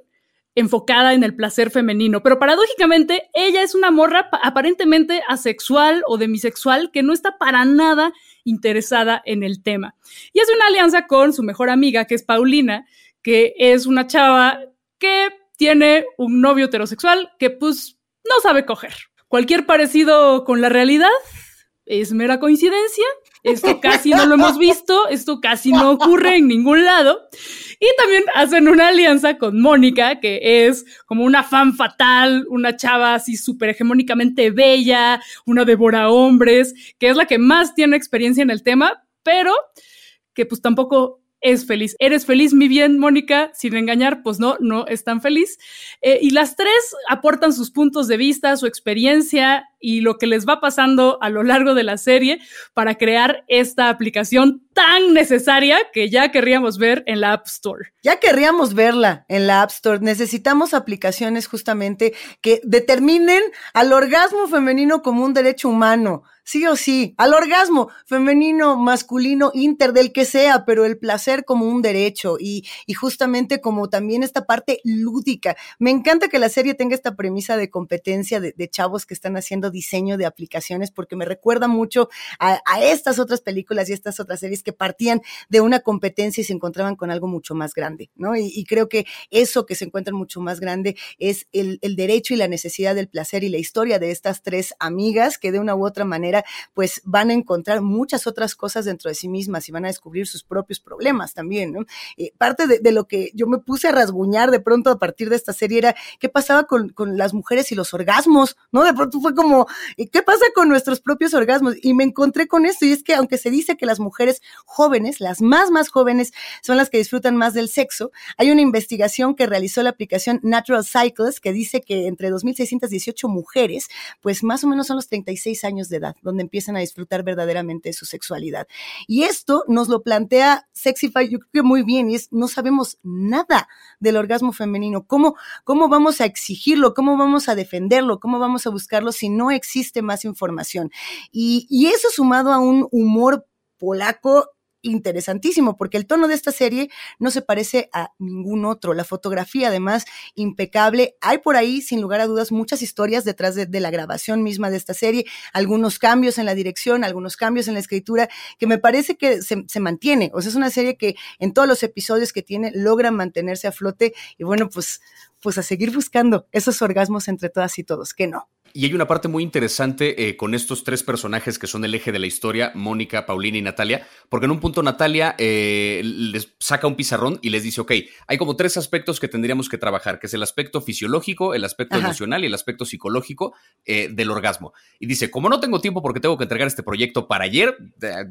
enfocada en el placer femenino, pero paradójicamente ella es una morra aparentemente asexual o demisexual que no está para nada interesada en el tema. Y hace una alianza con su mejor amiga, que es Paulina, que es una chava que tiene un novio heterosexual que pues no sabe coger. Cualquier parecido con la realidad es mera coincidencia. Esto casi no lo hemos visto, esto casi no ocurre en ningún lado. Y también hacen una alianza con Mónica, que es como una fan fatal, una chava así súper hegemónicamente bella, una devora hombres, que es la que más tiene experiencia en el tema, pero que pues tampoco es feliz. ¿Eres feliz, mi bien, Mónica? Sin engañar, pues no, no es tan feliz. Eh, y las tres aportan sus puntos de vista, su experiencia y lo que les va pasando a lo largo de la serie para crear esta aplicación tan necesaria que ya querríamos ver en la App Store. Ya querríamos verla en la App Store. Necesitamos aplicaciones justamente que determinen al orgasmo femenino como un derecho humano sí o sí, al orgasmo femenino, masculino, inter, del que sea, pero el placer como un derecho y, justamente como también esta parte lúdica. Me encanta que la serie tenga esta premisa de competencia de chavos que están haciendo diseño de aplicaciones porque me recuerda mucho a, estas otras películas y estas otras series que partían de una competencia y se encontraban con algo mucho más grande, ¿no? Y, creo que eso que se encuentra mucho más grande es el, el derecho y la necesidad del placer y la historia de estas tres amigas que de una u otra manera pues van a encontrar muchas otras cosas dentro de sí mismas y van a descubrir sus propios problemas también, ¿no? Eh, parte de, de, lo que yo me puse a rasguñar de pronto a partir de esta serie era qué pasaba con, con las mujeres y los orgasmos, ¿no? De pronto fue como, ¿qué pasa con nuestros propios orgasmos? Y me encontré con esto y es que aunque se dice que las mujeres jóvenes, las más, más jóvenes, son las que disfrutan más del sexo, hay una investigación que realizó la aplicación Natural Cycles que dice que entre 2.618 mujeres, pues más o menos son los 36 años de edad, donde empiezan a disfrutar verdaderamente de su sexualidad. Y esto nos lo plantea Sexify, yo creo que muy bien, y es, no sabemos nada del orgasmo femenino, ¿Cómo, cómo vamos a exigirlo, cómo vamos a defenderlo, cómo vamos a buscarlo si no existe más información. Y, eso sumado a un humor polaco interesantísimo, porque el tono de esta serie no se parece a ningún otro. La fotografía, además, impecable. Hay por ahí, sin lugar a dudas, muchas historias detrás de, la grabación misma de esta serie, algunos cambios en la dirección, algunos cambios en la escritura, que me parece que se, se mantiene. O sea, es una serie que en todos los episodios que tiene logra mantenerse a flote y bueno, pues, pues a seguir buscando esos orgasmos entre todas y todos, que no. Y hay una parte muy interesante eh, con estos tres personajes que son el eje de la historia, Mónica, Paulina y Natalia, porque en un punto Natalia eh, les saca un pizarrón y les dice, ok, hay como tres aspectos que tendríamos que trabajar, que es el aspecto fisiológico, el aspecto emocional y el aspecto psicológico eh, del orgasmo. Y dice, como no tengo tiempo porque tengo que entregar este proyecto para ayer,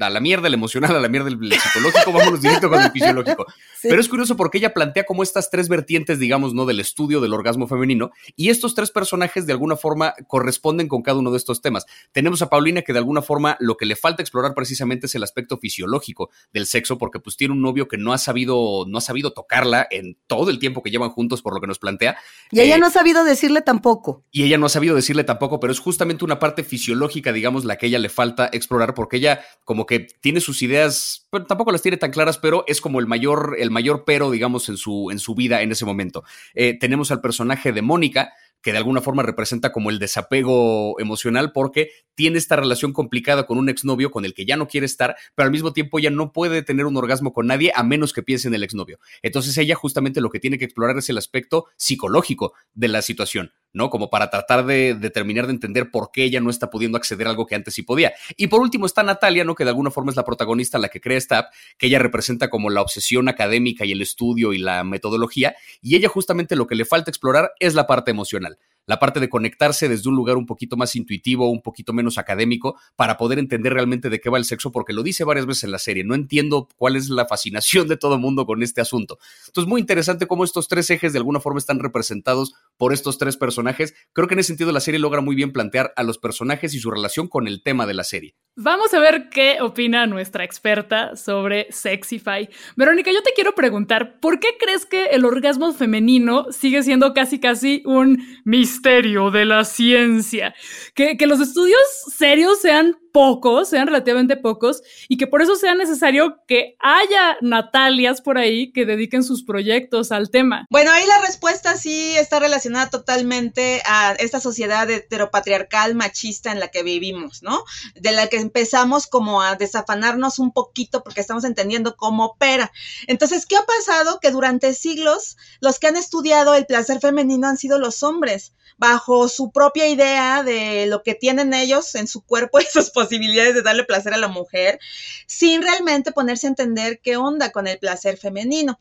a la mierda el emocional, a la mierda el psicológico, vámonos directo con el fisiológico. Pero es curioso porque ella plantea como estas tres vertientes, digamos, ¿no? Del estudio del orgasmo femenino y estos tres personajes de alguna forma corresponden con cada uno de estos temas. Tenemos a Paulina que de alguna forma lo que le falta explorar precisamente es el aspecto fisiológico del sexo porque pues tiene un novio que no ha sabido, no ha sabido tocarla en todo el tiempo que llevan juntos por lo que nos plantea. Y ella eh, no ha sabido decirle tampoco. Y ella no ha sabido decirle tampoco, pero es justamente una parte fisiológica, digamos, la que ella le falta explorar porque ella como que tiene sus ideas, pero tampoco las tiene tan claras, pero es como el mayor, el mayor pero, digamos, en su, en su vida en ese momento. Eh, tenemos al personaje de Mónica, que de alguna forma representa como el desapego emocional porque tiene esta relación complicada con un exnovio con el que ya no quiere estar, pero al mismo tiempo ella no puede tener un orgasmo con nadie a menos que piense en el exnovio. Entonces ella justamente lo que tiene que explorar es el aspecto psicológico de la situación. ¿No? Como para tratar de, terminar de entender por qué ella no está pudiendo acceder a algo que antes sí podía. Y por último está Natalia, ¿no? Que de alguna forma es la protagonista, la que crea esta app, que ella representa como la obsesión académica y el estudio y la metodología, y ella justamente lo que le falta explorar es la parte emocional la parte de conectarse desde un lugar un poquito más intuitivo, un poquito menos académico, para poder entender realmente de qué va el sexo, porque lo dice varias veces en la serie. No entiendo cuál es la fascinación de todo el mundo con este asunto. Entonces, muy interesante cómo estos tres ejes de alguna forma están representados por estos tres personajes. Creo que en ese sentido la serie logra muy bien plantear a los personajes y su relación con el tema de la serie. Vamos a ver qué opina nuestra experta sobre Sexify. Verónica, yo te quiero preguntar, ¿por qué crees que el orgasmo femenino sigue siendo casi casi un misterio de la ciencia? Que, que los estudios serios sean pocos, sean relativamente pocos, y que por eso sea necesario que haya Natalias por ahí que dediquen sus proyectos al tema. Bueno, ahí la respuesta sí está relacionada totalmente a esta sociedad heteropatriarcal machista en la que vivimos, ¿no? De la que empezamos como a desafanarnos un poquito porque estamos entendiendo cómo opera. Entonces, ¿qué ha pasado? Que durante siglos los que han estudiado el placer femenino han sido los hombres, bajo su propia idea de lo que tienen ellos en su cuerpo y sus posibilidades de darle placer a la mujer, sin realmente ponerse a entender qué onda con el placer femenino.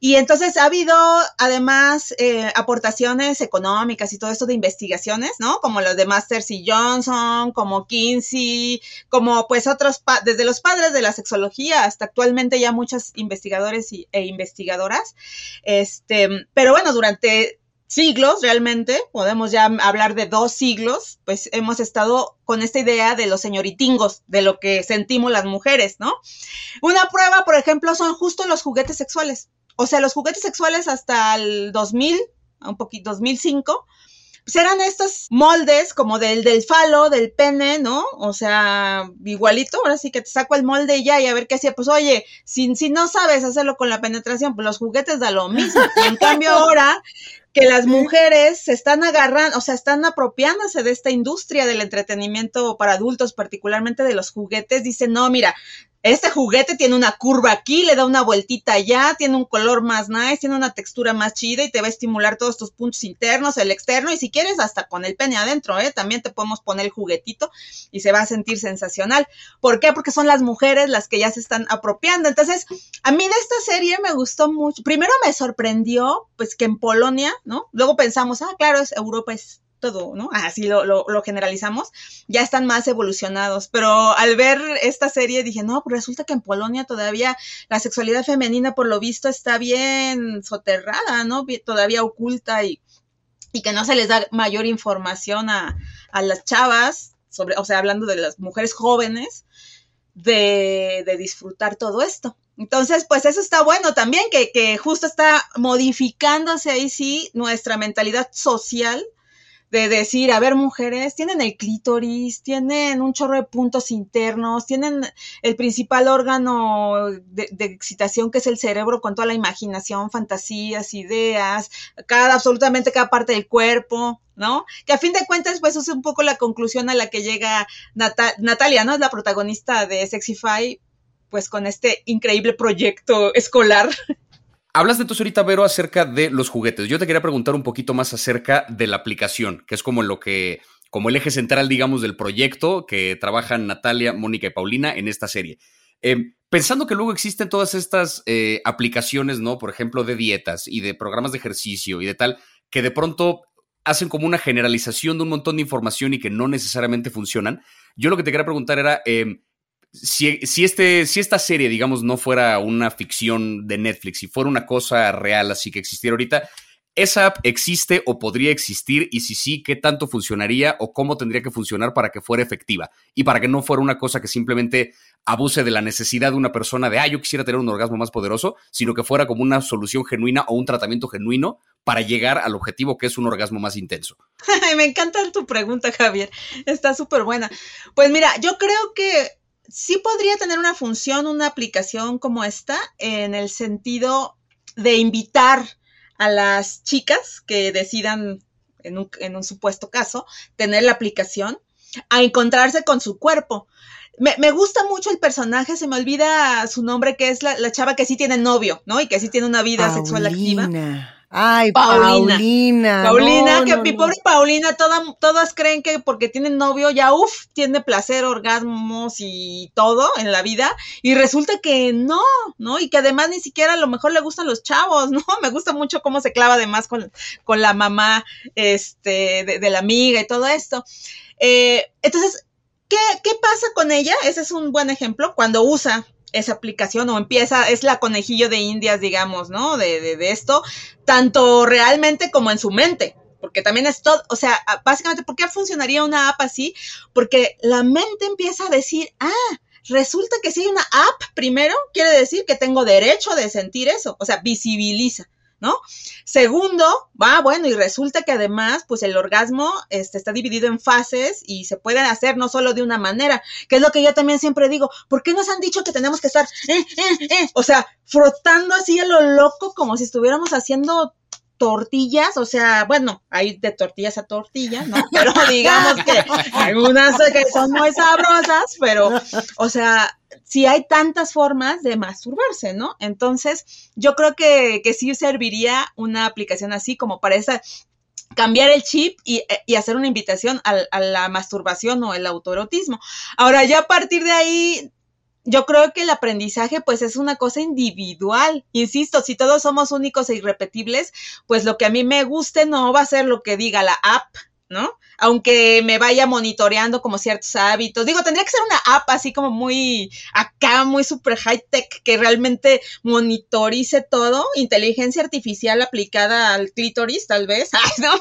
Y entonces ha habido además eh, aportaciones económicas y todo esto de investigaciones, ¿no? Como los de Masters y Johnson, como Kinsey, como pues otros, desde los padres de la sexología hasta actualmente ya muchos investigadores e investigadoras. Este, pero bueno, durante siglos realmente, podemos ya hablar de dos siglos, pues hemos estado con esta idea de los señoritingos, de lo que sentimos las mujeres, ¿no? Una prueba, por ejemplo, son justo los juguetes sexuales. O sea, los juguetes sexuales hasta el 2000, un poquito 2005, pues eran estos moldes como del, del falo, del pene, ¿no? O sea, igualito, ahora sí que te saco el molde y ya, y a ver qué hacía. Pues oye, si, si no sabes hacerlo con la penetración, pues los juguetes da lo mismo. Y en cambio ahora que las mujeres se están agarrando, o sea, están apropiándose de esta industria del entretenimiento para adultos, particularmente de los juguetes, dicen, no, mira, este juguete tiene una curva aquí, le da una vueltita allá, tiene un color más nice, tiene una textura más chida y te va a estimular todos tus puntos internos, el externo y si quieres hasta con el pene adentro, ¿eh? También te podemos poner el juguetito y se va a sentir sensacional. ¿Por qué? Porque son las mujeres las que ya se están apropiando. Entonces, a mí de esta serie me gustó mucho. Primero me sorprendió, pues que en Polonia, ¿no? Luego pensamos, ah, claro, es Europa es todo, ¿no? Así lo, generalizamos, ya están más evolucionados. Pero al ver esta serie dije, no, pues resulta que en Polonia todavía la sexualidad femenina, por lo visto, está bien soterrada, ¿no? Todavía oculta y, que no se les da mayor información a, las chavas, sobre, o sea, hablando de las mujeres jóvenes, de, de disfrutar todo esto. Entonces, pues eso está bueno también, que, que justo está modificándose ahí sí nuestra mentalidad social de decir, a ver, mujeres, tienen el clítoris, tienen un chorro de puntos internos, tienen el principal órgano de, excitación que es el cerebro con toda la imaginación, fantasías, ideas, cada, absolutamente cada parte del cuerpo, ¿no? Que a fin de cuentas, pues es un poco la conclusión a la que llega Natalia, ¿no? Es la protagonista de Sexify, pues con este increíble proyecto escolar Hablas de tu ahorita, Vero, acerca de los juguetes. Yo te quería preguntar un poquito más acerca de la aplicación, que es como lo que como el eje central, digamos, del proyecto que trabajan Natalia, Mónica y Paulina en esta serie. Em, pensando que luego existen todas estas eh, aplicaciones, ¿no? Por ejemplo, de dietas y de programas de ejercicio y de tal, que de pronto hacen como una generalización de un montón de información y que no necesariamente funcionan. Yo lo que te quería preguntar era, em, si, si, este, si esta serie, digamos, no fuera una ficción de Netflix, si fuera una cosa real así que existiera ahorita, ¿esa app existe o podría existir? Y si sí, ¿qué tanto funcionaría o cómo tendría que funcionar para que fuera efectiva? Y para que no fuera una cosa que simplemente abuse de la necesidad de una persona de, ah, yo quisiera tener un orgasmo más poderoso, sino que fuera como una solución genuina o un tratamiento genuino para llegar al objetivo que es un orgasmo más intenso? Me encanta tu pregunta, Javier. Está súper buena. Pues mira, yo creo que sí podría tener una función, una aplicación como esta, en el sentido de invitar a las chicas que decidan, en un, supuesto caso, tener la aplicación, a encontrarse con su cuerpo. Me, gusta mucho el personaje, se me olvida su nombre, que es la, chava que sí tiene novio, ¿no? Y que sí tiene una vida sexual activa. Ay, Paulina. Paulina, que mi pobre Paulina, todas creen que porque tiene novio ya, uff, tiene placer, orgasmos y todo en la vida. Y resulta que no, ¿no? Y que además ni siquiera a lo mejor le gustan los chavos, ¿no? Me gusta mucho cómo se clava además con, con la mamá este, de, la amiga y todo esto. Eh, entonces, ¿qué, ¿qué pasa con ella? Ese es un buen ejemplo cuando usa esa aplicación o empieza, es la conejillo de indias, digamos, ¿no? De, de, de, esto, tanto realmente como en su mente. Porque también es todo, o sea, básicamente, ¿por qué funcionaría una app así? Porque la mente empieza a decir, ah, resulta que si hay una app primero, quiere decir que tengo derecho de sentir eso, o sea, visibiliza. ¿No? Segundo, va, bueno, y resulta que además, pues el orgasmo este, está dividido en fases y se puede hacer no solo de una manera, que es lo que yo también siempre digo, ¿por qué nos han dicho que tenemos que estar, eh, eh, eh? o sea, frotando así a lo loco como si estuviéramos haciendo tortillas, o sea, bueno, hay de tortillas a tortillas, ¿no? Pero digamos que hay unas que son muy sabrosas, pero, o sea, si hay tantas formas de masturbarse, ¿no? Entonces, yo creo que, que sí serviría una aplicación así como para esa cambiar el chip y, hacer una invitación a, la masturbación o el autoerotismo. Ahora, ya a partir de ahí, yo creo que el aprendizaje pues es una cosa individual. Insisto, si todos somos únicos e irrepetibles, pues lo que a mí me guste no va a ser lo que diga la app, ¿no? Aunque me vaya monitoreando como ciertos hábitos. Digo, tendría que ser una app así como muy acá, muy super high tech, que realmente monitorice todo. Inteligencia artificial aplicada al clítoris, tal vez, ¿no?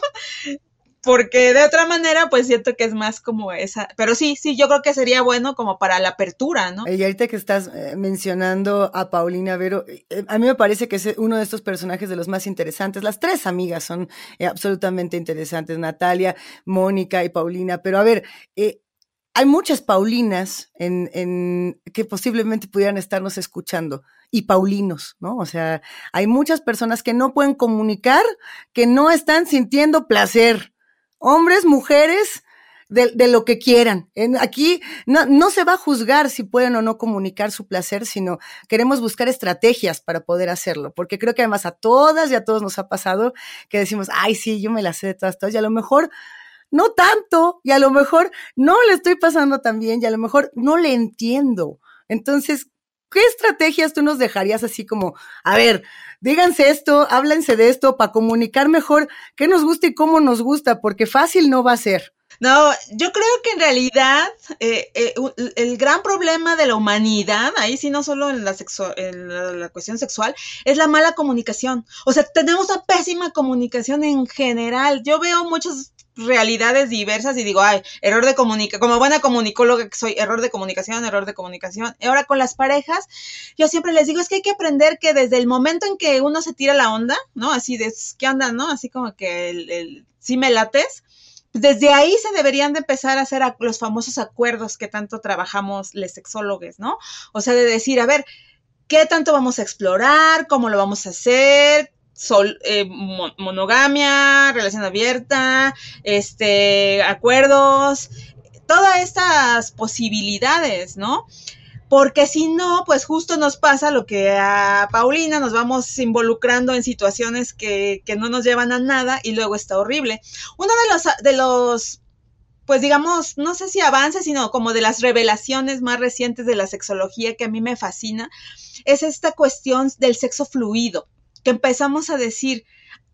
Porque de otra manera, pues siento que es más como esa, pero sí, sí, yo creo que sería bueno como para la apertura, ¿no? Y ahorita que estás eh, mencionando a Paulina Vero, eh, a mí me parece que es uno de estos personajes de los más interesantes. Las tres amigas son eh, absolutamente interesantes, Natalia, Mónica y Paulina, pero a ver, hay muchas Paulinas en, en, que posiblemente pudieran estarnos escuchando y Paulinos, ¿no? O sea, hay muchas personas que no pueden comunicar, que no están sintiendo placer hombres, mujeres, de, lo que quieran. Aquí no, no, se va a juzgar si pueden o no comunicar su placer, sino queremos buscar estrategias para poder hacerlo, porque creo que además a todas y a todos nos ha pasado que decimos, ay, sí, yo me la sé de todas, todas, y a lo mejor no tanto, y a lo mejor no le estoy pasando tan bien, y a lo mejor no le entiendo. Entonces, ¿qué estrategias tú nos dejarías así como, a ver, díganse esto, háblense de esto para comunicar mejor qué nos gusta y cómo nos gusta, porque fácil no va a ser. No, yo creo que en realidad eh, eh, el gran problema de la humanidad, ahí sí no solo en la, en la, cuestión sexual, es la mala comunicación. O sea, tenemos una pésima comunicación en general. Yo veo muchos realidades diversas y digo, ay, error de comunicación, como buena comunicóloga que soy, error de comunicación, error de comunicación. Y ahora con las parejas, yo siempre les digo, es que hay que aprender que desde el momento en que uno se tira la onda, ¿no? Así de, ¿qué onda, no? Así como que el, sí me lates. Desde ahí se deberían de empezar a hacer los famosos acuerdos que tanto trabajamos les sexólogos, ¿no? O sea, de decir, a ver, ¿qué tanto vamos a explorar? ¿Cómo lo vamos a hacer? Sol, eh, monogamia, relación abierta, este, acuerdos, todas estas posibilidades, ¿no? Porque si no, pues justo nos pasa lo que a Paulina nos vamos involucrando en situaciones que, que no nos llevan a nada y luego está horrible. Uno de los, de los pues digamos, no sé si avance, sino como de las revelaciones más recientes de la sexología que a mí me fascina, es esta cuestión del sexo fluido, que empezamos a decir,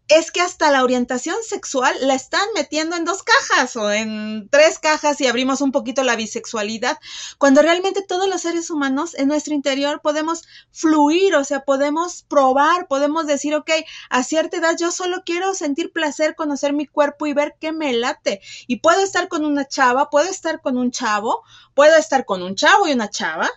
es que hasta la orientación sexual la están metiendo en dos cajas o en tres cajas y abrimos un poquito la bisexualidad, cuando realmente todos los seres humanos en nuestro interior podemos fluir, o sea, podemos probar, podemos decir, ok, a cierta edad yo solo quiero sentir placer, conocer mi cuerpo y ver qué me late. Y puedo estar con una chava, puedo estar con un chavo, puedo estar con un chavo y una chava,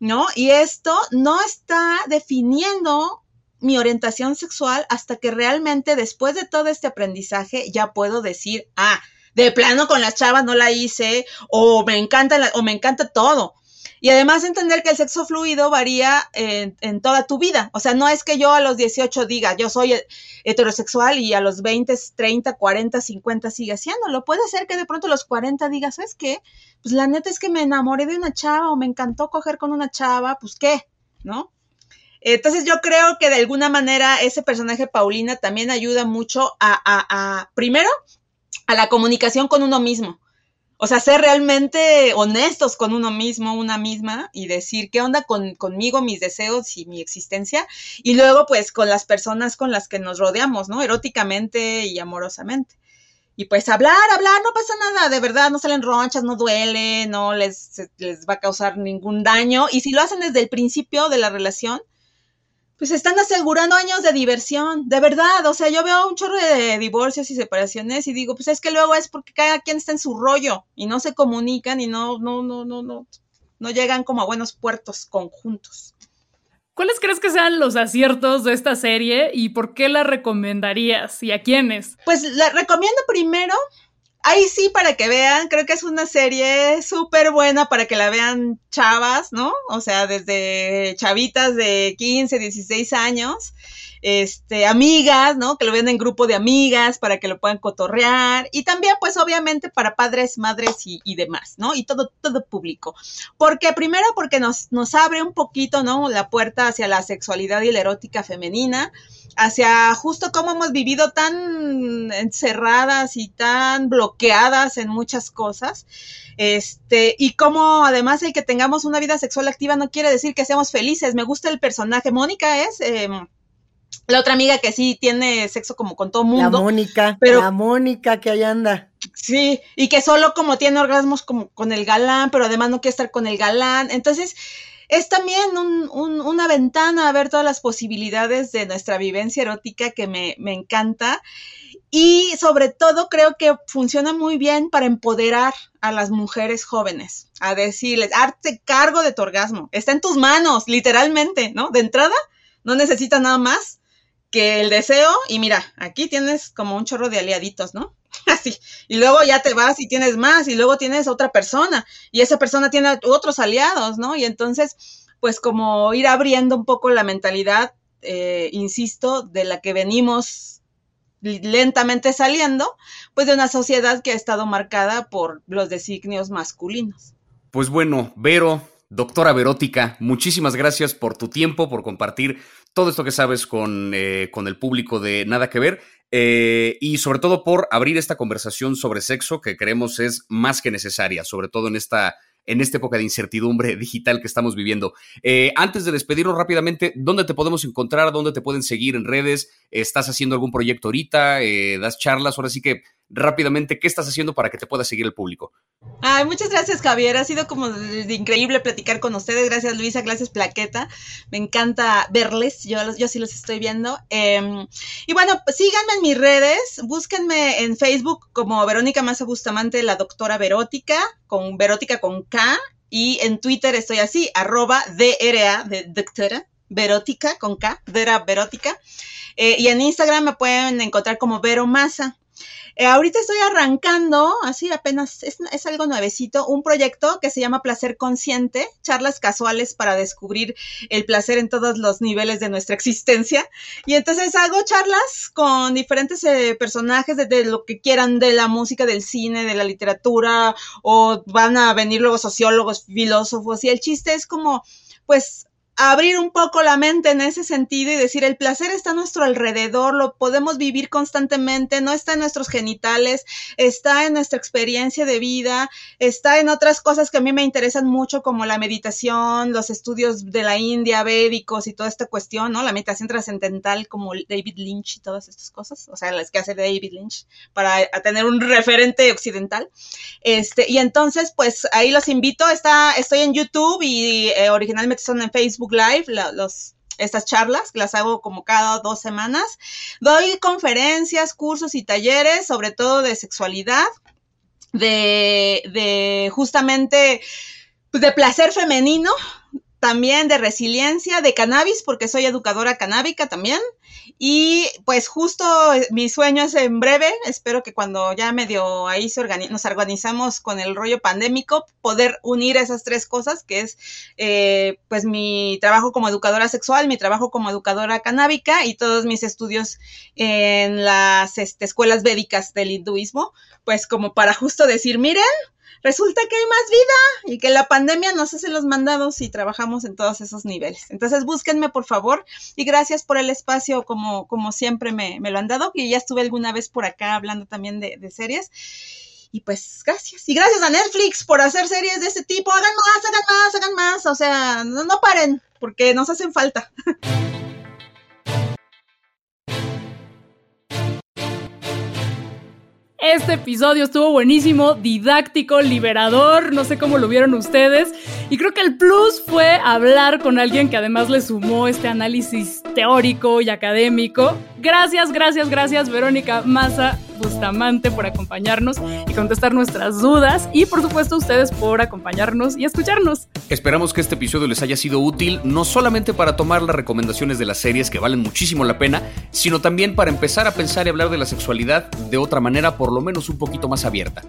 ¿no? Y esto no está definiendo mi orientación sexual hasta que realmente después de todo este aprendizaje ya puedo decir, ah, de plano con las chavas no la hice o me encanta o me encanta todo. Y además entender que el sexo fluido varía en, toda tu vida. O sea, no es que yo a los 18 diga, yo soy heterosexual y a los 20, 30, 40, 50 siga lo Puede ser que de pronto a los 40 digas, ¿sabes qué? Pues la neta es que me enamoré de una chava o me encantó coger con una chava, pues qué, ¿no? Entonces yo creo que de alguna manera ese personaje Paulina también ayuda mucho a, primero, a la comunicación con uno mismo. O sea, ser realmente honestos con uno mismo, una misma, y decir qué onda con, conmigo, mis deseos y mi existencia. Y luego, pues, con las personas con las que nos rodeamos, ¿no? Eróticamente y amorosamente. Y pues hablar, hablar, no pasa nada, de verdad, no salen ronchas, no duele, no les, les va a causar ningún daño. Y si lo hacen desde el principio de la relación, pues están asegurando años de diversión, de verdad, o sea, yo veo un chorro de divorcios y separaciones y digo, pues es que luego es porque cada quien está en su rollo y no se comunican y no, no, no, no, no, no llegan como a buenos puertos conjuntos. ¿Cuáles crees que sean los aciertos de esta serie y por qué la recomendarías y a quiénes? Pues la recomiendo primero ahí sí, para que vean, creo que es una serie súper buena para que la vean chavas, ¿no? O sea, desde chavitas de 15, 16 años, este, amigas, ¿no? Que lo vean en grupo de amigas para que lo puedan cotorrear. Y también, pues, obviamente, para padres, madres y, demás, ¿no? Y todo, todo público. Porque, primero, porque nos, nos abre un poquito, ¿no? La puerta hacia la sexualidad y la erótica femenina hacia justo cómo hemos vivido tan encerradas y tan bloqueadas en muchas cosas. Este, y cómo además el que tengamos una vida sexual activa no quiere decir que seamos felices. Me gusta el personaje. Mónica es em, la otra amiga que sí tiene sexo como con todo mundo. La Mónica, pero, la Mónica que ahí anda. Sí, y que solo como tiene orgasmos como con el galán, pero además no quiere estar con el galán. Entonces, es también una ventana a ver todas las posibilidades de nuestra vivencia erótica que me, encanta. Y sobre todo creo que funciona muy bien para empoderar a las mujeres jóvenes, a decirles, arte cargo de tu orgasmo, está en tus manos, literalmente, ¿no? De entrada, no necesitas nada más que el deseo y mira, aquí tienes como un chorro de aliaditos, ¿no? Así. Y luego ya te vas y tienes más y luego tienes otra persona y esa persona tiene otros aliados, ¿no? Y entonces, pues como ir abriendo un poco la mentalidad, eh, insisto, de la que venimos lentamente saliendo, pues de una sociedad que ha estado marcada por los designios masculinos. Pues bueno, Vero, doctora Verótica, muchísimas gracias por tu tiempo, por compartir todo esto que sabes con, eh, con el público de Nada que Ver. Eh, y sobre todo por abrir esta conversación sobre sexo que creemos es más que necesaria, sobre todo en esta, en esta época de incertidumbre digital que estamos viviendo. Eh, antes de despedirnos rápidamente, ¿dónde te podemos encontrar? ¿Dónde te pueden seguir en redes? ¿Estás haciendo algún proyecto ahorita? ¿Das charlas? Ahora sí que rápidamente, ¿qué estás haciendo para que te pueda seguir el público? Ay, muchas gracias, Javier. Ha sido como increíble platicar con ustedes. Gracias, Luisa. Gracias, Plaqueta. Me encanta verles. Yo, yo sí los estoy viendo. Em, y bueno, síganme en mis redes. Búsquenme en Facebook como Verónica Maza Bustamante, la doctora Verótica, con Verótica con K. Y en Twitter estoy así, arroba DRA, de doctora, Verótica con K, Vera Verótica. Eh, y en Instagram me pueden encontrar como Vero Maza. Eh, ahorita estoy arrancando, así apenas es, algo nuevecito, un proyecto que se llama Placer Consciente, charlas casuales para descubrir el placer en todos los niveles de nuestra existencia. Y entonces hago charlas con diferentes eh, personajes de, lo que quieran, de la música, del cine, de la literatura, o van a venir luego sociólogos, filósofos, y el chiste es como, pues, abrir un poco la mente en ese sentido y decir, el placer está a nuestro alrededor, lo podemos vivir constantemente, no está en nuestros genitales, está en nuestra experiencia de vida, está en otras cosas que a mí me interesan mucho como la meditación, los estudios de la India, védicos y toda esta cuestión, ¿no? La meditación trascendental como David Lynch y todas estas cosas, o sea, las que hace David Lynch para tener un referente occidental. Este, y entonces, pues ahí los invito, está, estoy en YouTube y eh, originalmente son en Facebook Live, estas charlas, las hago como cada dos semanas. Doy conferencias, cursos y talleres, sobre todo de sexualidad, de, de justamente de placer femenino, también de resiliencia, de cannabis, porque soy educadora canábica también. Y pues justo mi sueño es en breve, espero que cuando ya medio ahí se nos organizamos con el rollo pandémico, poder unir esas tres cosas, que es eh, pues mi trabajo como educadora sexual, mi trabajo como educadora canábica y todos mis estudios en las este, escuelas védicas del hinduismo, pues como para justo decir, miren, resulta que hay más vida y que la pandemia nos hace los mandados y trabajamos en todos esos niveles. Entonces búsquenme por favor y gracias por el espacio como, como siempre me, lo han dado, y ya estuve alguna vez por acá hablando también de, series. Y pues gracias. Y gracias a Netflix por hacer series de este tipo. Hagan más, hagan más, hagan más. O sea, no, no paren, porque nos hacen falta. Este episodio estuvo buenísimo, didáctico, liberador, no sé cómo lo vieron ustedes. Y creo que el plus fue hablar con alguien que además le sumó este análisis teórico y académico. Gracias, gracias, gracias, Verónica Maza Bustamante, por acompañarnos y contestar nuestras dudas. Y por supuesto, ustedes por acompañarnos y escucharnos. Esperamos que este episodio les haya sido útil, no solamente para tomar las recomendaciones de las series que valen muchísimo la pena, sino también para empezar a pensar y hablar de la sexualidad de otra manera, por lo menos un poquito más abierta.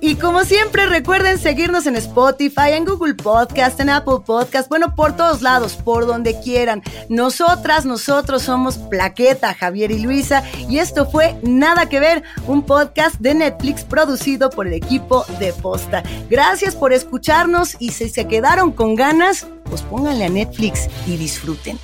Y como siempre, recuerden seguirnos en Spotify, en Google Podcast, en Apple Podcast, bueno, por todos lados, por donde quieran. Nosotras, nosotros somos Plaqueta, Javier y Luisa, y esto fue Nada que ver, un podcast de Netflix producido por el equipo de Posta. Gracias por escucharnos y si se quedaron con ganas, pues pónganle a Netflix y disfruten.